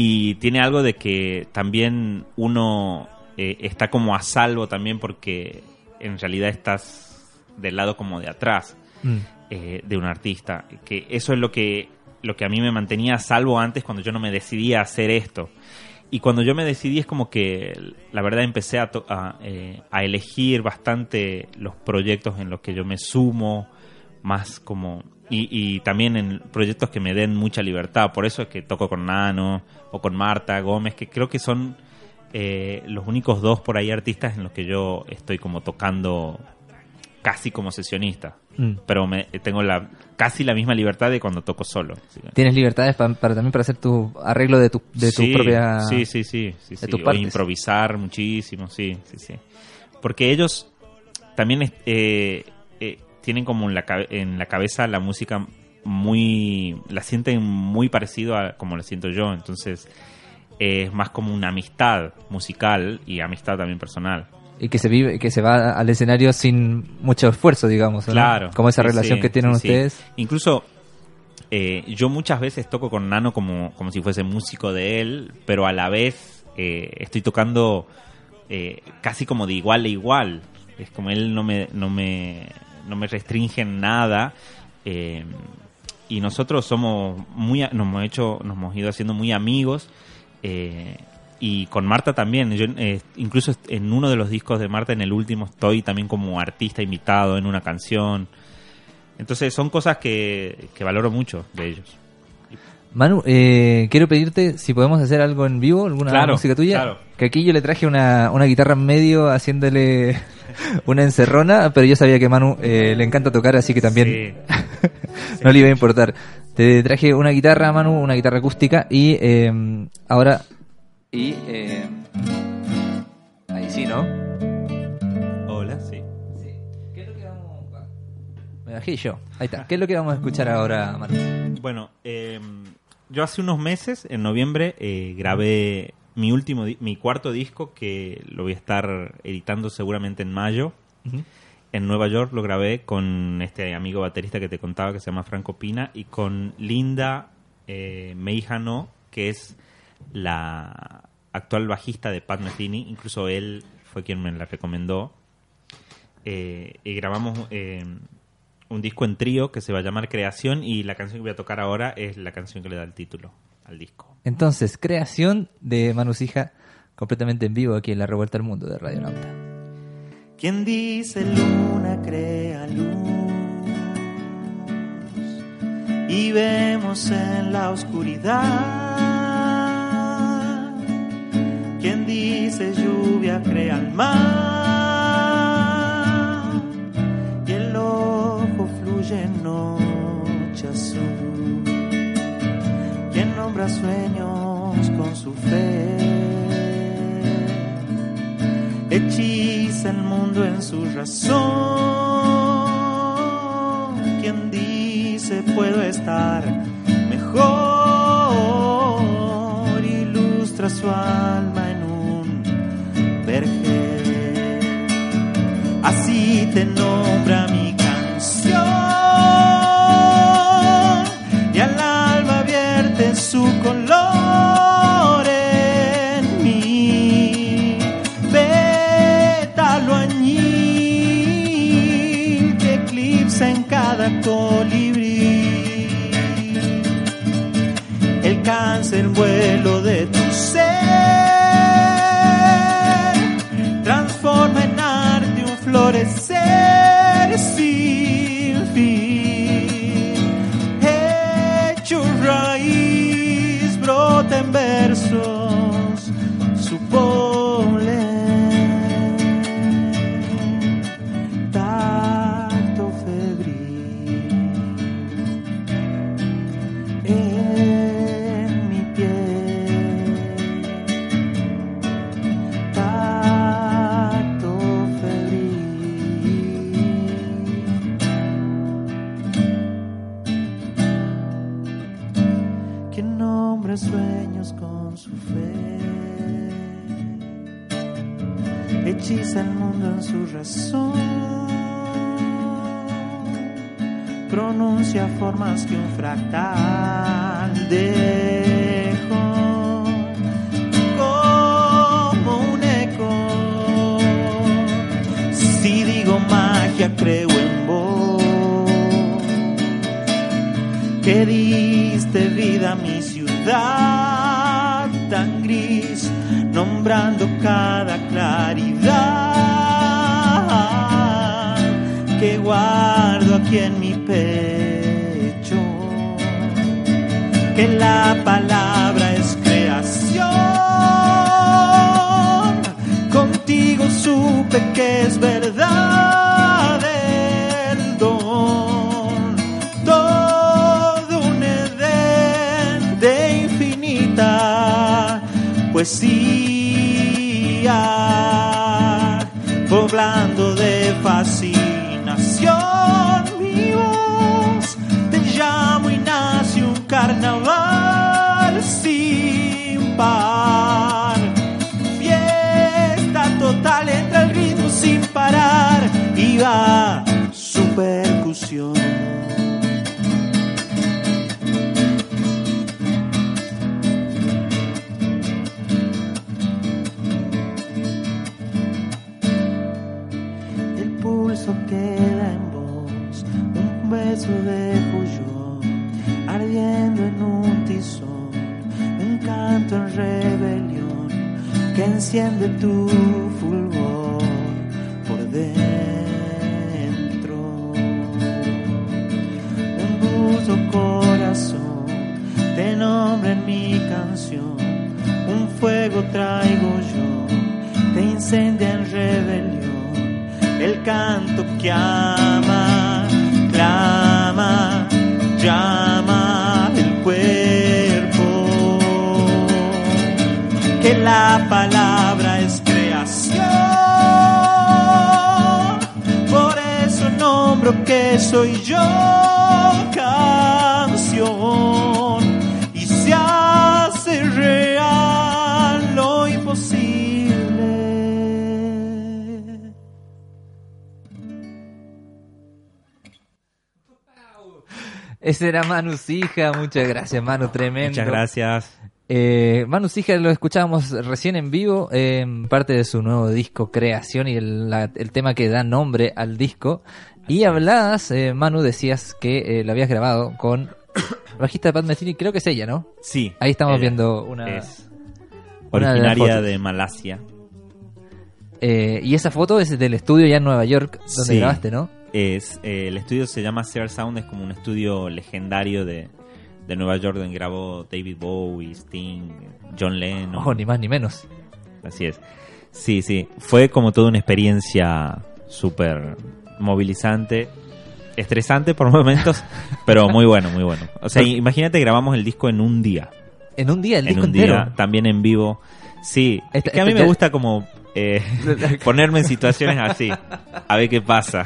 y tiene algo de que también uno eh, está como a salvo también porque en realidad estás del lado como de atrás Mm. eh, de un artista. Que eso es lo que, lo que a mí me mantenía a salvo antes cuando yo no me decidía a hacer esto. Y cuando yo me decidí es como que la verdad empecé a, to- a, eh, a elegir bastante los proyectos en los que yo me sumo, más como... Y, y también en proyectos que me den mucha libertad. Por eso es que toco con Nano o con Marta Gómez, que creo que son eh, los únicos dos por ahí artistas en los que yo estoy como tocando casi como sesionista Mm. pero me, tengo la casi la misma libertad de cuando toco solo. Tienes libertades pa- para también para hacer tu arreglo de tu, de tu propia... Sí, sí, sí. sí, de sí. partes. improvisar muchísimo, sí, sí, sí. Porque ellos también eh, eh, tienen como en la, en la cabeza la música muy... La sienten muy parecido a como la siento yo. Entonces es más como una amistad musical y amistad también personal. Y que se vive, que se va al escenario sin mucho esfuerzo, digamos. ¿no? Claro. Como esa relación sí, que tienen sí, sí. ustedes. Incluso eh, yo muchas veces toco con Nano como, como si fuese músico de él, pero a la vez eh, estoy tocando eh, casi como de igual a igual. Es como él no me, no me, no me restringe en nada. eh, y nosotros somos muy, nos hemos hecho, nos hemos ido haciendo muy amigos. eh, y con Marta también. Yo, eh, incluso en uno de los discos de Marta, en el último, estoy también como artista invitado en una canción. Entonces son cosas que, que valoro mucho de ellos. Manu, eh, quiero pedirte si podemos hacer algo en vivo, alguna Claro, música tuya. claro. Que aquí yo le traje una, una guitarra en medio haciéndole *laughs* una encerrona, pero yo sabía que Manu eh, le encanta tocar, así que también *laughs* no le iba a importar. Te traje una guitarra, Manu, una guitarra acústica y eh, ahora... Y... eh, ahí sí, ¿no? Hola, sí. ¿Qué es lo que vamos Me bajé yo. Ahí está. ¿Qué es lo que vamos a escuchar ahora, Manu? Bueno, eh, yo hace unos meses, en noviembre, eh, grabé mi último, mi cuarto disco que lo voy a estar editando seguramente en mayo. En Nueva York lo grabé con este amigo baterista que te contaba que se llama Franco Pina y con Linda eh, Meijano, que es la actual bajista de Pat Metheny. Incluso él fue quien me la recomendó. Eh, y grabamos eh, un disco en trío que se va a llamar Creación y la canción que voy a tocar ahora es la canción que le da el título al disco. Entonces, creación de Manu Sija completamente en vivo aquí en la Revuelta al Mundo de Radio Nauta. Quien dice luna crea luz y vemos en la oscuridad. Quien dice lluvia crea el mar fluye noche azul. Quien nombra sueños con su fe hechiza el mundo en su razón. Quien dice puedo estar mejor, ilustra su alma en un vergel. Así te nombra cada colibrí. El cáncer vuelo de tu ser transforma en arte un florecer sin fin. Su razón pronuncia formas que un fractal dejó como un eco. Si digo magia, creo en vos, que diste vida a mi ciudad tan gris, nombrando cada guardo aquí en mi pecho, que la palabra es creación. Contigo supe que es verdad don, todo un Edén de infinita poesía, poblando de fascinación carnaval sin par. Fiesta total entra el ritmo sin parar y va su percusión. Era Manu Sija, muchas gracias Manu, tremendo. Muchas gracias. Eh, Manu Sija lo escuchábamos recién en vivo, eh, parte de su nuevo disco Creación y el, la- el tema que da nombre al disco. Y hablabas, eh, Manu, decías que eh, lo habías grabado con *coughs* bajista de Pat Metheny, creo que es ella, ¿no? Sí. Ahí estamos viendo una... Es originaria de Malasia. Eh, y esa foto es del estudio ya en Nueva York, donde Sí. grabaste, ¿no? Es, eh, el estudio se llama Sear Sound, es como un estudio legendario de, de Nueva York donde grabó David Bowie, Sting, John Lennon. Ojo, ni más ni menos. Así es. Sí, sí. Fue como toda una experiencia súper movilizante, estresante por *laughs* momentos, pero muy bueno, muy bueno. O sea, imagínate, grabamos el disco en un día. En un día, el en disco un entero. día, también en vivo. Sí, Esta- es que a mí esta me gusta como eh, *laughs* ponerme en situaciones así, a ver qué pasa.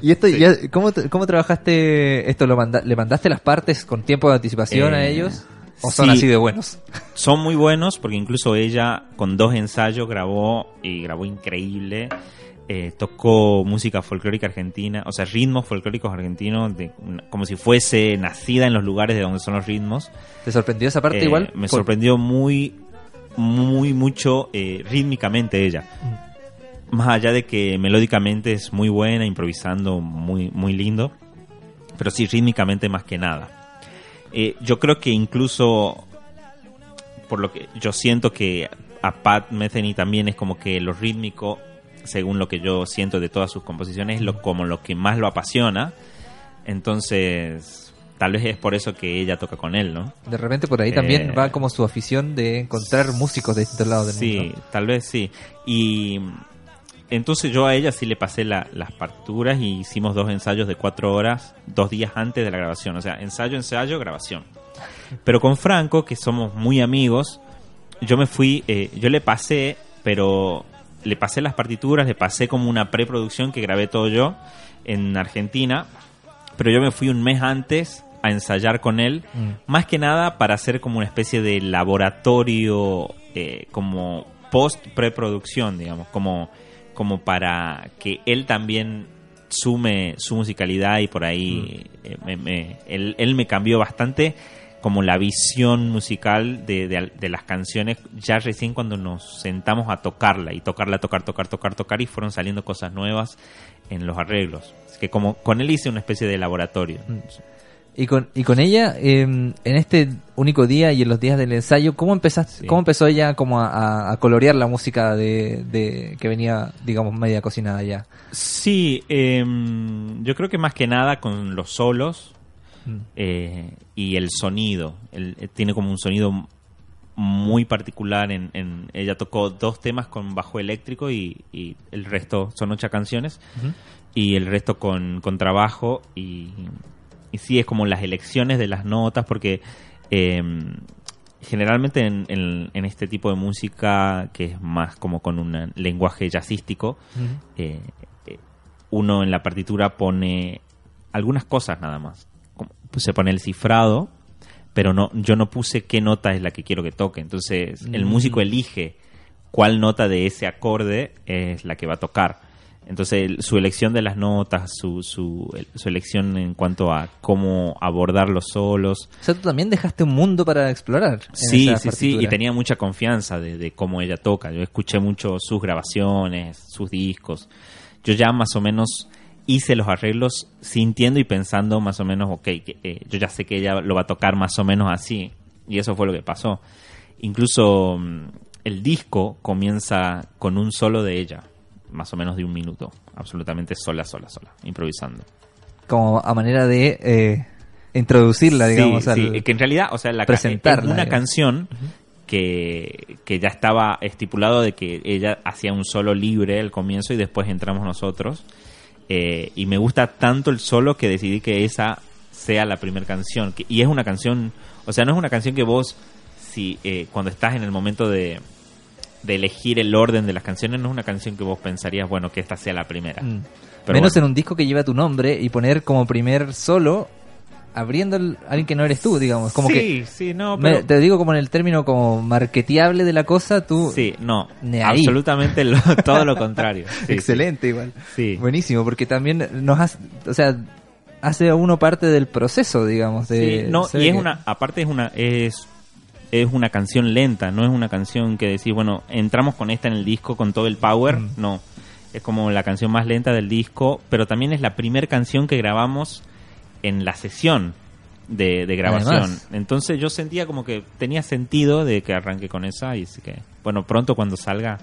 ¿Y esto, ya, ¿cómo, cómo trabajaste esto? ¿Lo manda- ¿Le mandaste las partes con tiempo de anticipación a Eh, ellos? ¿O son sí. así de buenos? Son muy buenos porque incluso ella con dos ensayos grabó y grabó increíble. Eh, tocó música folclórica argentina, o sea, ritmos folclóricos argentinos, de, como si fuese nacida en los lugares de donde son los ritmos. ¿Te sorprendió esa parte Eh, igual? Me Por- sorprendió muy, muy, mucho eh, rítmicamente ella. Más allá de que melódicamente es muy buena, improvisando muy, muy lindo, pero sí rítmicamente más que nada. Eh, yo creo que incluso, por lo que yo siento que a Pat Metheny también es como que lo rítmico, según lo que yo siento de todas sus composiciones, es lo, como lo que más lo apasiona. Entonces, tal vez es por eso que ella toca con él, ¿no? De repente por ahí también Eh, va como su afición de encontrar músicos de distintos lados del sí, mundo. tal vez sí. Y entonces yo a ella sí le pasé la- las partituras y hicimos dos ensayos de cuatro horas, dos días antes de la grabación. O sea, ensayo, ensayo, grabación. Pero con Franco, que somos muy amigos, yo me fui, eh, yo le pasé, pero le pasé las partituras, le pasé como una preproducción que grabé todo yo en Argentina, pero yo me fui un mes antes a ensayar con él, Mm. más que nada para hacer como una especie de laboratorio, eh, como post preproducción, digamos, como, como para que él también sume su musicalidad y por ahí eh, me- me- él, él me cambió bastante como la visión musical de, de- de las canciones ya recién cuando nos sentamos a tocarla y tocarla, tocar, tocar, tocar, tocar y fueron saliendo cosas nuevas en los arreglos. Así que como con él hice una especie de laboratorio. Y con, y con ella, eh, en este único día y en los días del ensayo, ¿cómo empezaste, Sí. cómo empezó ella como a, colorear la música de, de que venía, digamos, media cocinada ya? Sí, em, yo creo que más que nada con los solos Mm. eh, y el sonido. El- eh, tiene como un sonido muy particular. En, en- ella tocó dos temas con bajo eléctrico y, y el resto son ocho canciones y el resto con, con trabajo y, y sí es como las elecciones de las notas porque em, generalmente en, en- en este tipo de música que es más como con un lenguaje jazzístico eh, eh, uno en la partitura pone algunas cosas nada más. Como- pues se pone el cifrado, pero no, yo no puse qué nota es la que quiero que toque. Entonces el Mm. músico elige cuál nota de ese acorde es la que va a tocar. Entonces su elección de las notas, su, su, su elección en cuanto a cómo abordar los solos, O sea, tú también dejaste un mundo para explorar. en Sí, esa sí, sí, y partitura. tenía mucha confianza de, de cómo ella toca. Yo escuché mucho sus grabaciones, sus discos. Yo ya más o menos hice los arreglos sintiendo y pensando más o menos, ok, que, eh, yo ya sé que ella lo va a tocar más o menos así. Y eso fue lo que pasó. Incluso mm, el disco comienza con un solo de ella, más o menos de un minuto, absolutamente sola, sola, sola, improvisando. Como a manera de eh, introducirla, digamos, Sí, al- sí, que en realidad, o sea, la ca- presentarla, es una digamos. canción que, que ya estaba estipulado de que ella hacía un solo libre al comienzo y después entramos nosotros. Eh, y me gusta tanto el solo que decidí que esa sea la primera canción. Que- y es una canción, o sea, no es una canción que vos, si eh, cuando estás en el momento de, de elegir el orden de las canciones, no es una canción que vos pensarías, bueno, que esta sea la primera. Mm. Pero Menos bueno. en un disco que lleva tu nombre y poner como primer solo abriendo el- alguien que no eres tú, digamos. Como sí, que sí, no, me- pero... te digo como en el término como marketeable de la cosa, tú Sí, no, absolutamente lo- *laughs* todo lo contrario. Sí, excelente igual. Sí. Buenísimo, porque también nos hace, o sea, hace a uno parte del proceso, digamos, Sí, de no, ser y es que- una, aparte es una, es, es una canción lenta, no es una canción que decís, bueno, entramos con esta en el disco con todo el power, Mm. no. Es como la canción más lenta del disco, pero también es la primera canción que grabamos en la sesión de, de grabación. Además. Entonces yo sentía como que tenía sentido de que arranque con esa y así que, bueno, pronto cuando salga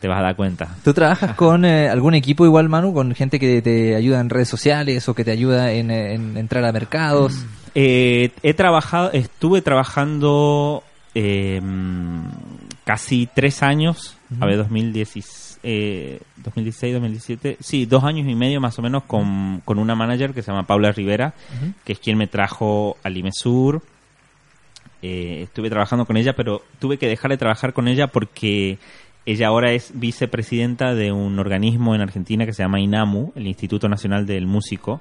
te vas a dar cuenta. ¿Tú trabajas *laughs* con eh, algún equipo igual, Manu? ¿Con gente que te ayuda en redes sociales o que te ayuda en, eh, en entrar a mercados? Eh, he trabajado, estuve trabajando eh, casi tres años, a ver, 2016, eh, 2016, 2017, sí, dos años y medio más o menos con, con una manager que se llama Paula Rivera, que es quien me trajo al IMESUR. Eh, estuve trabajando con ella, pero tuve que dejar de trabajar con ella porque ella ahora es vicepresidenta de un organismo en Argentina que se llama INAMU, el Instituto Nacional del Músico.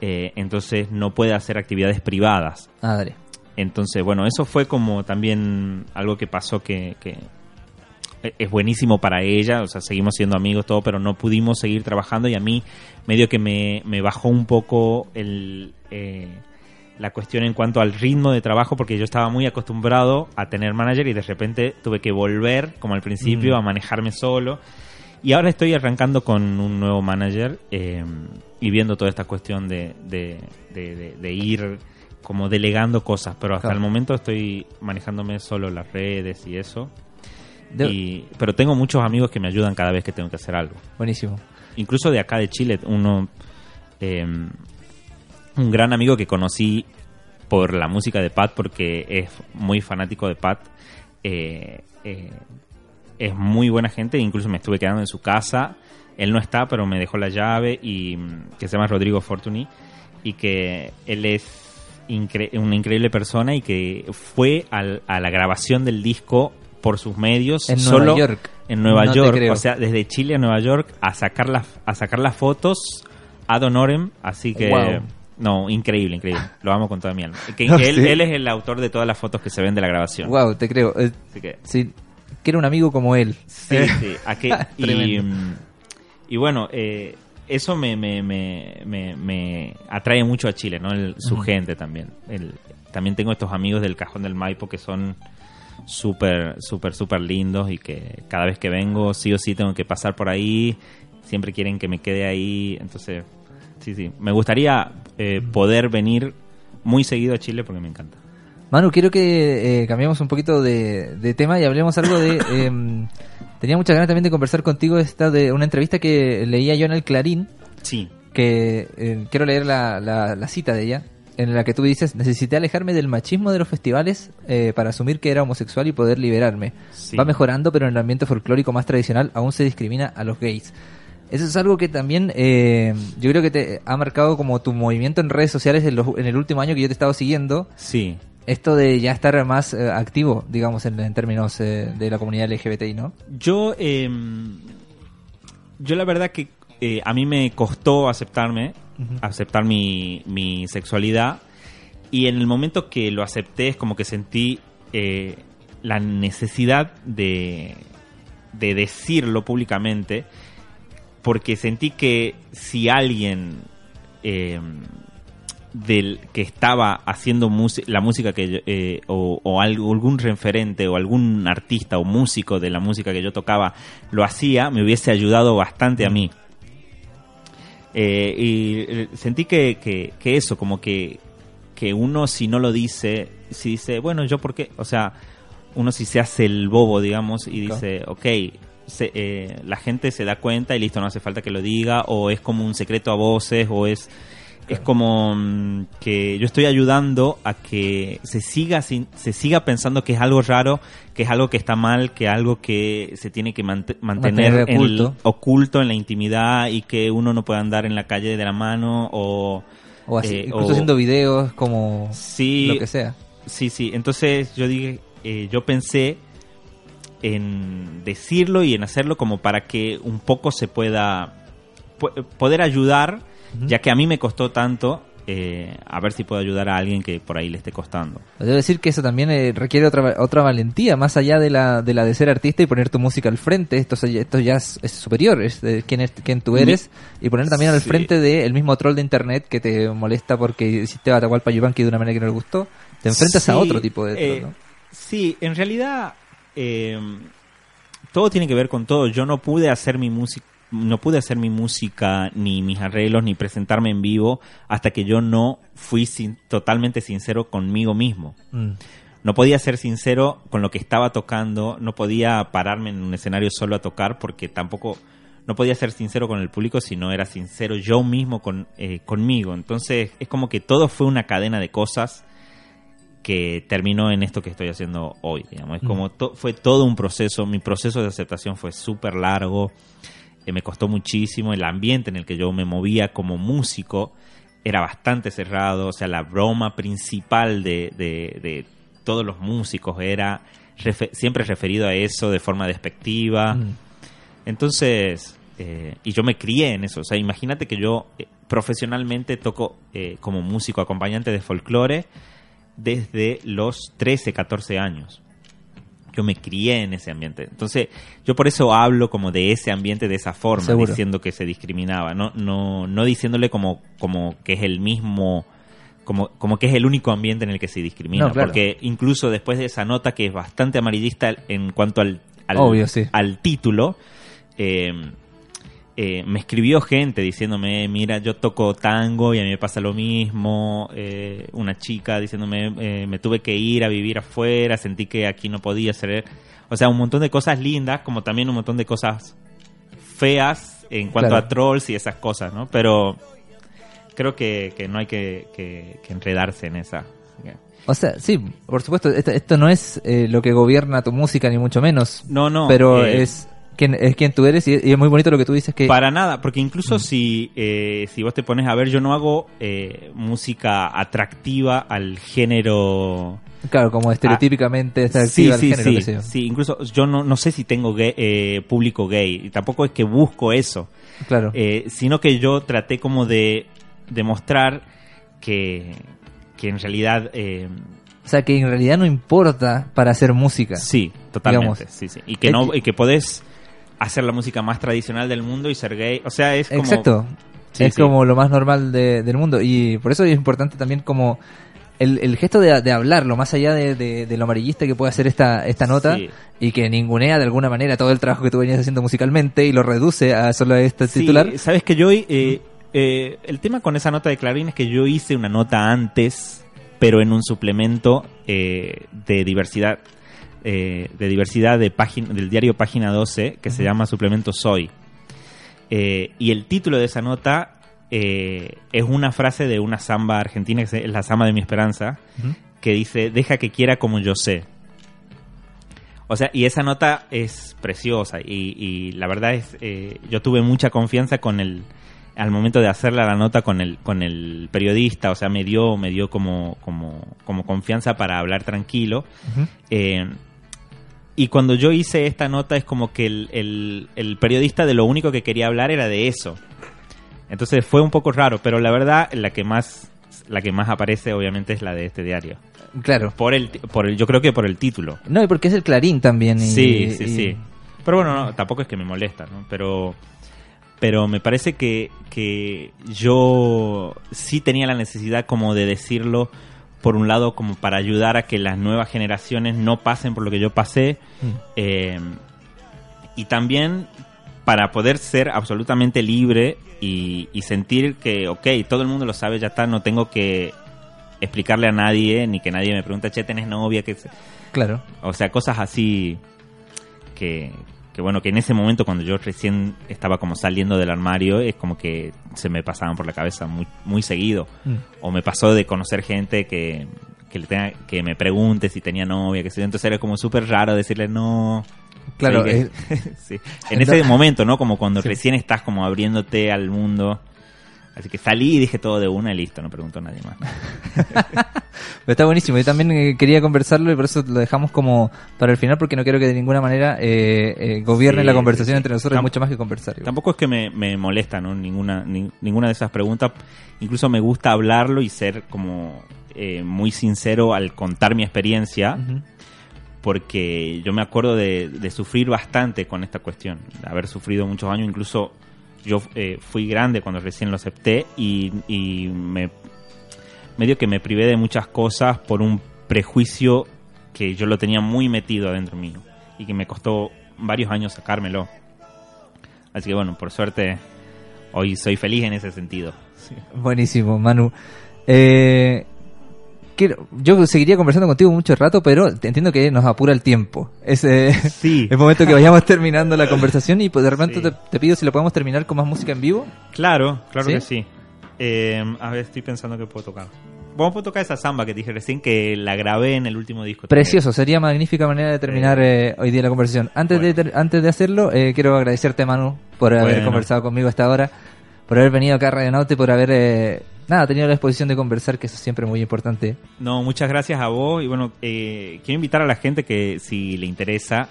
Eh, entonces no puede hacer actividades privadas. Ah, dale. Entonces, bueno, eso fue como también algo que pasó que, que es buenísimo para ella, o sea, seguimos siendo amigos, todo, pero no pudimos seguir trabajando y a mí medio que me, me bajó un poco el, eh, la cuestión en cuanto al ritmo de trabajo porque yo estaba muy acostumbrado a tener manager y de repente tuve que volver, como al principio, Mm. a manejarme solo. Y ahora estoy arrancando con un nuevo manager eh, y viendo toda esta cuestión de, de, de- de- de ir como delegando cosas, pero hasta Claro. el momento estoy manejándome solo las redes y eso. Y- pero tengo muchos amigos que me ayudan cada vez que tengo que hacer algo. Buenísimo. Incluso de acá de Chile, uno eh, un gran amigo que conocí por la música de Pat, porque es muy fanático de Pat. eh, eh, es muy buena gente, incluso me estuve quedando en su casa. Él no está, pero me dejó la llave y mm, que se llama Rodrigo Fortuny y que él es incre- una increíble persona y que fue al- a la grabación del disco por sus medios En solo Nueva York. en Nueva No York, o sea, desde Chile a Nueva York a sacar las a sacar las fotos ad honorem, así que Wow. No, increíble, increíble. *laughs* Lo amo con toda mi alma. Que No, él, sí. él es el autor de todas las fotos que se ven de la grabación. Wow, te creo. Eh, Así que sí, quiero un amigo como él. Sí, sí. aquí- *laughs* y, bueno, eh, eso me, me, me, me, me atrae mucho a Chile, ¿no? El- su gente también. El- también tengo estos amigos del Cajón del Maipo que son súper, súper, súper lindos y que cada vez que vengo sí o sí tengo que pasar por ahí. Siempre quieren que me quede ahí. Entonces, sí, sí. Me gustaría eh, poder venir muy seguido a Chile porque me encanta. Manu, quiero que eh, cambiemos un poquito de, de tema y hablemos algo de... *laughs* em, tenía muchas ganas también de conversar contigo esta de una entrevista que leía yo en el Clarín, Sí. que eh, quiero leer la, la- la cita de ella, en la que tú dices, necesité alejarme del machismo de los festivales eh, para asumir que era homosexual y poder liberarme. Sí. Va mejorando, pero en el ambiente folclórico más tradicional aún se discrimina a los gays. Eso es algo que también eh, yo creo que te ha marcado como tu movimiento en redes sociales en, los- en el último año que yo te he estado siguiendo. Sí. Esto de ya estar más eh, activo, digamos, en, en términos eh, de la comunidad LGBTI, ¿no? Yo, eh, yo la verdad que a mí me costó aceptarme, aceptar mi, mi sexualidad. Y en el momento que lo acepté es como que sentí la necesidad de, de decirlo públicamente. Porque sentí que si alguien eh, del que estaba haciendo la música que yo- eh, o, o algo- algún referente o algún artista o músico de la música que yo tocaba lo hacía, me hubiese ayudado bastante a mí. Eh, y eh, sentí que, que- que eso, como que, que uno si no lo dice, si dice, bueno, yo por qué, o sea, uno si se hace el bobo, digamos, y dice, ok, se- eh, la gente se da cuenta y listo, no hace falta que lo diga, o es como un secreto a voces, o es, es como mm, que yo estoy ayudando a que se siga, sin- se siga pensando que es algo raro, que es algo que está mal, que es algo que se tiene que mant- mantener Mantener en el- oculto. oculto en la intimidad y que uno no puede andar en la calle de la mano o... O así, eh, incluso o- haciendo videos como Sí, lo que sea. Sí, sí. Entonces yo dije, eh, yo pensé en decirlo y en hacerlo como para que un poco se pueda pu- poder ayudar, ya que a mí me costó tanto. eh, a ver si puedo ayudar a alguien que por ahí le esté costando. Debo decir que eso también eh, requiere otra, otra valentía, más allá de la, de la de ser artista y poner tu música al frente. Esto, esto ya es, es superior, es de quién, es, quién tú eres. Y poner también al frente del mismo troll de internet que te molesta porque hiciste Atahualpa Yupanqui de una manera que no le gustó. Te enfrentas a otro tipo de troll, eh, ¿no? Sí, en realidad eh, todo tiene que ver con todo. Yo no pude hacer mi música, no pude hacer mi música ni mis arreglos ni presentarme en vivo hasta que yo no fui sin- totalmente sincero conmigo mismo. Mm. No podía ser sincero con lo que estaba tocando, no podía pararme en un escenario solo a tocar porque tampoco no podía ser sincero con el público si no era sincero yo mismo con, eh, conmigo. Entonces es como que todo fue una cadena de cosas que terminó en esto que estoy haciendo hoy. Digamos. Es como to- fue todo un proceso, mi proceso de aceptación fue súper largo, eh, me costó muchísimo, el ambiente en el que yo me movía como músico era bastante cerrado, o sea, la broma principal de, de- de todos los músicos era siempre referido a eso de forma despectiva. Mm. Entonces, eh, y yo me crié en eso. O sea, imagínate que yo eh, profesionalmente toco como músico acompañante de folclore desde los 13, 14 años. Yo me crié en ese ambiente. Entonces, yo por eso hablo como de ese ambiente de esa forma, Seguro. diciendo que se discriminaba. No, no, no diciéndole como, como que es el mismo, como, como que es el único ambiente en el que se discrimina. No, claro. Porque incluso después de esa nota que es bastante amarillista en cuanto al, al, Obvio, sí. al título, eh, eh, me escribió gente diciéndome, mira, yo toco tango y a mí me pasa lo mismo. eh, una chica diciéndome, eh, me tuve que ir a vivir afuera, sentí que aquí no podía ser. O sea, un montón de cosas lindas, como también un montón de cosas feas en cuanto Claro. a trolls y esas cosas, ¿no? Pero creo que, que no hay que, que- que enredarse en esa. O sea, sí, por supuesto, esto, esto no es eh, lo que gobierna tu música, ni mucho menos. No, no. pero eh, es es quien tú eres y, y es muy bonito lo que tú dices que Para nada, porque incluso si, eh, si vos te pones a ver, yo no hago eh, música atractiva al género. claro como estereotípicamente está activa el sí, género sí, yo. sí, incluso yo no, no sé si tengo gay- eh, público gay, y tampoco es que busco eso, claro eh, sino que yo traté como de demostrar que, que en realidad... eh, o sea que en realidad no importa para hacer música Sí, totalmente. Digamos. sí, sí. Y que no que- y que podés hacer la música más tradicional del mundo y ser gay. O sea, es como exacto Sí, es sí. como lo más normal de- del mundo y por eso es importante también como el, el gesto de, de hablarlo más allá de, lo amarillista que puede hacer esta esta nota Sí. y que ningunea de alguna manera todo el trabajo que tú venías haciendo musicalmente y lo reduce a solo este Sí, titular sabes que yo eh, eh, el tema con esa nota de Clarín es que yo hice una nota antes, pero en un suplemento eh, de diversidad eh, de diversidad de página del diario Página 12 que se llama Suplemento Soy. Eh, y el título de esa nota eh, es una frase de una samba argentina que es la samba de mi esperanza, que dice, deja que quiera como yo sé. O sea, y esa nota es preciosa y, y la verdad es, yo tuve mucha confianza con el, al momento de hacerla la nota con el, con el periodista, o sea, me dio, me dio como, como, como confianza para hablar tranquilo. Eh, y cuando yo hice esta nota es como que el, el- el periodista de lo único que quería hablar era de eso. Entonces fue un poco raro, pero la verdad la que más la que más aparece obviamente es la de este diario. claro Por el, por el yo creo que por el título. no y porque es el Clarín también y- Sí, sí, y- sí. Pero bueno, no, tampoco es que me molesta, ¿no? Pero, pero me parece que, que yo sí tenía la necesidad como de decirlo, por un lado, como para ayudar a que las nuevas generaciones no pasen por lo que yo pasé. Mm. eh, y también para poder ser absolutamente libre y, y sentir que, ok, todo el mundo lo sabe, ya está, no tengo que explicarle a nadie, ni que nadie me pregunte, che, ¿tenés novia? que Claro. O sea, cosas así que, que bueno, que en ese momento cuando yo recién estaba como saliendo del armario, es como que se me pasaban por la cabeza muy, muy seguido. Mm. O me pasó de conocer gente que, que, le tenga, que me pregunte si tenía novia, que sé yo. entonces era como súper raro decirle no. Claro, Sí, que- eh, *laughs* sí. En ese momento, ¿no? Como cuando Sí. recién estás como abriéndote al mundo. Así que salí y dije todo de una y listo, no preguntó a nadie más. *laughs* Pero está buenísimo. Yo también eh, quería conversarlo y por eso lo dejamos como para el final porque no quiero que de ninguna manera eh, eh, gobierne Sí, la conversación sí, sí. entre nosotros. Es mucho más que conversar. igual. Tampoco es que me, me molesta, ¿no? Ninguna, ni- ninguna de esas preguntas. Incluso me gusta hablarlo y ser como eh, muy sincero al contar mi experiencia. Porque yo me acuerdo de, de sufrir bastante con esta cuestión, de haber sufrido muchos años, incluso yo eh, fui grande cuando recién lo acepté y, y me medio que me privé de muchas cosas por un prejuicio que yo lo tenía muy metido adentro mío y que me costó varios años sacármelo. Así que bueno, por suerte hoy soy feliz en ese sentido. Buenísimo, Manu. Eh, quiero- yo seguiría conversando contigo mucho rato, pero entiendo que nos apura el tiempo. Es eh, *laughs* Sí. el momento que vayamos terminando la conversación y pues de repente Sí. te, te pido si lo podemos terminar con más música en vivo. Claro, claro ¿Sí? que sí. Eh, a ver, estoy pensando que puedo tocar. Vamos a tocar esa samba que te dije recién, que la grabé en el último disco. Precioso, sería magnífica manera de terminar eh, hoy día la conversación. Antes, de, ter- antes de hacerlo, eh, quiero agradecerte, Manu, por haber Bueno. conversado conmigo hasta ahora, por haber venido acá a Radio Nauta y por haber nada, tenido la disposición de conversar, que eso es siempre muy importante. No, muchas gracias a vos. Y bueno, eh, quiero invitar a la gente que si le interesa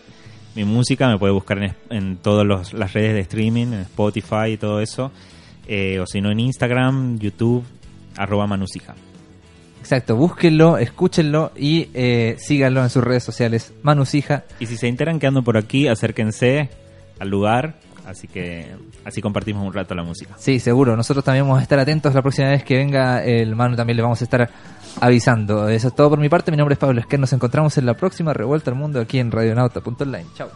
mi música, me puede buscar en, en todas las redes de streaming, en Spotify y todo eso. Eh, o si no, en Instagram, YouTube, arroba manusija. Exacto, búsquenlo, escúchenlo y eh, síganlo en sus redes sociales. Manusija. Y si se enteran que ando por aquí, acérquense al lugar. Así que así compartimos un rato la música. Sí, seguro. Nosotros también vamos a estar atentos la próxima vez que venga el Manu. También le vamos a estar avisando. Eso es todo por mi parte. Mi nombre es Pablo Esquer. Nos encontramos en la próxima Revuelta al Mundo aquí en radionauta.online. Chao.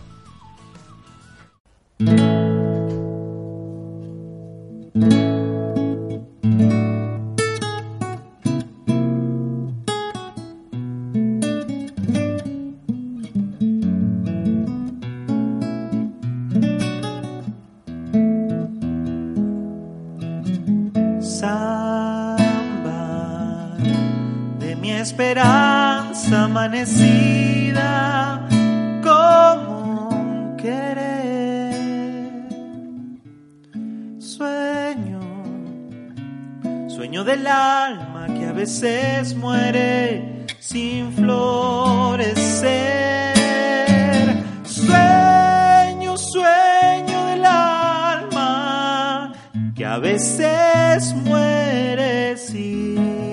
Como un querer. Sueño, sueño del alma que a veces muere sin florecer. Sueño, sueño del alma que a veces muere sin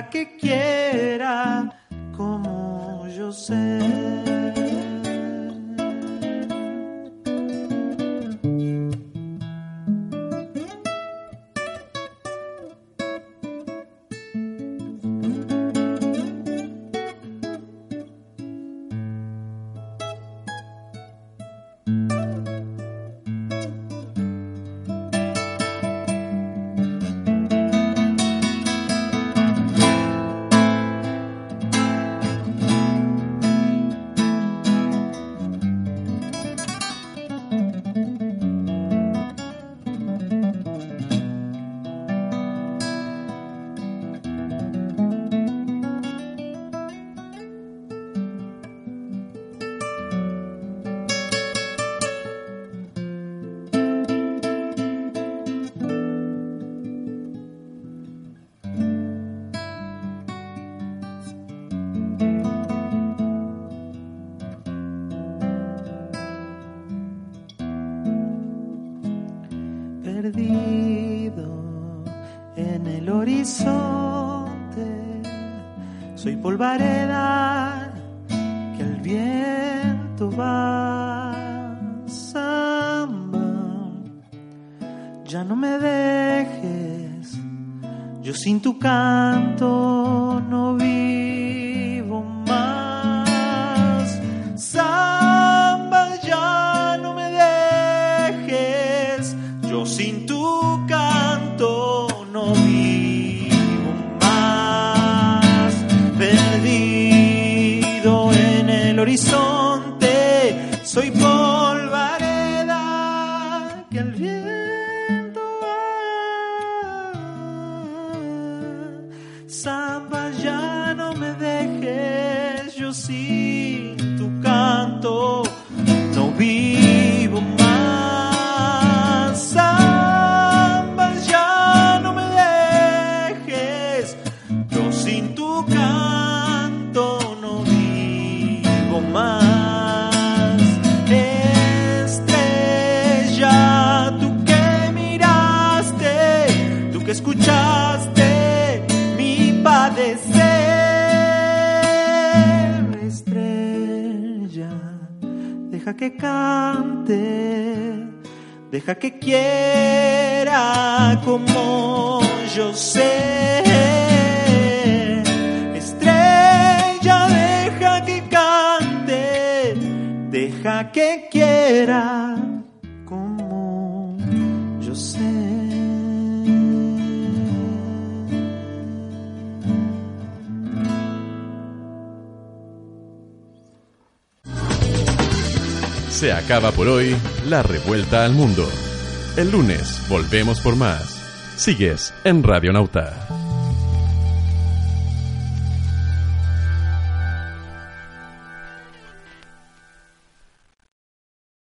Que quiera como yo sé. Polvareda que el viento va samba. Ya no me dejes, yo sin tu canto no vivo soy polvareda que cante, deja que quiera como yo sé. Estrella, deja que cante, deja que quiera Se acaba por hoy la revuelta al mundo. El lunes volvemos por más. Sigues en Radionauta.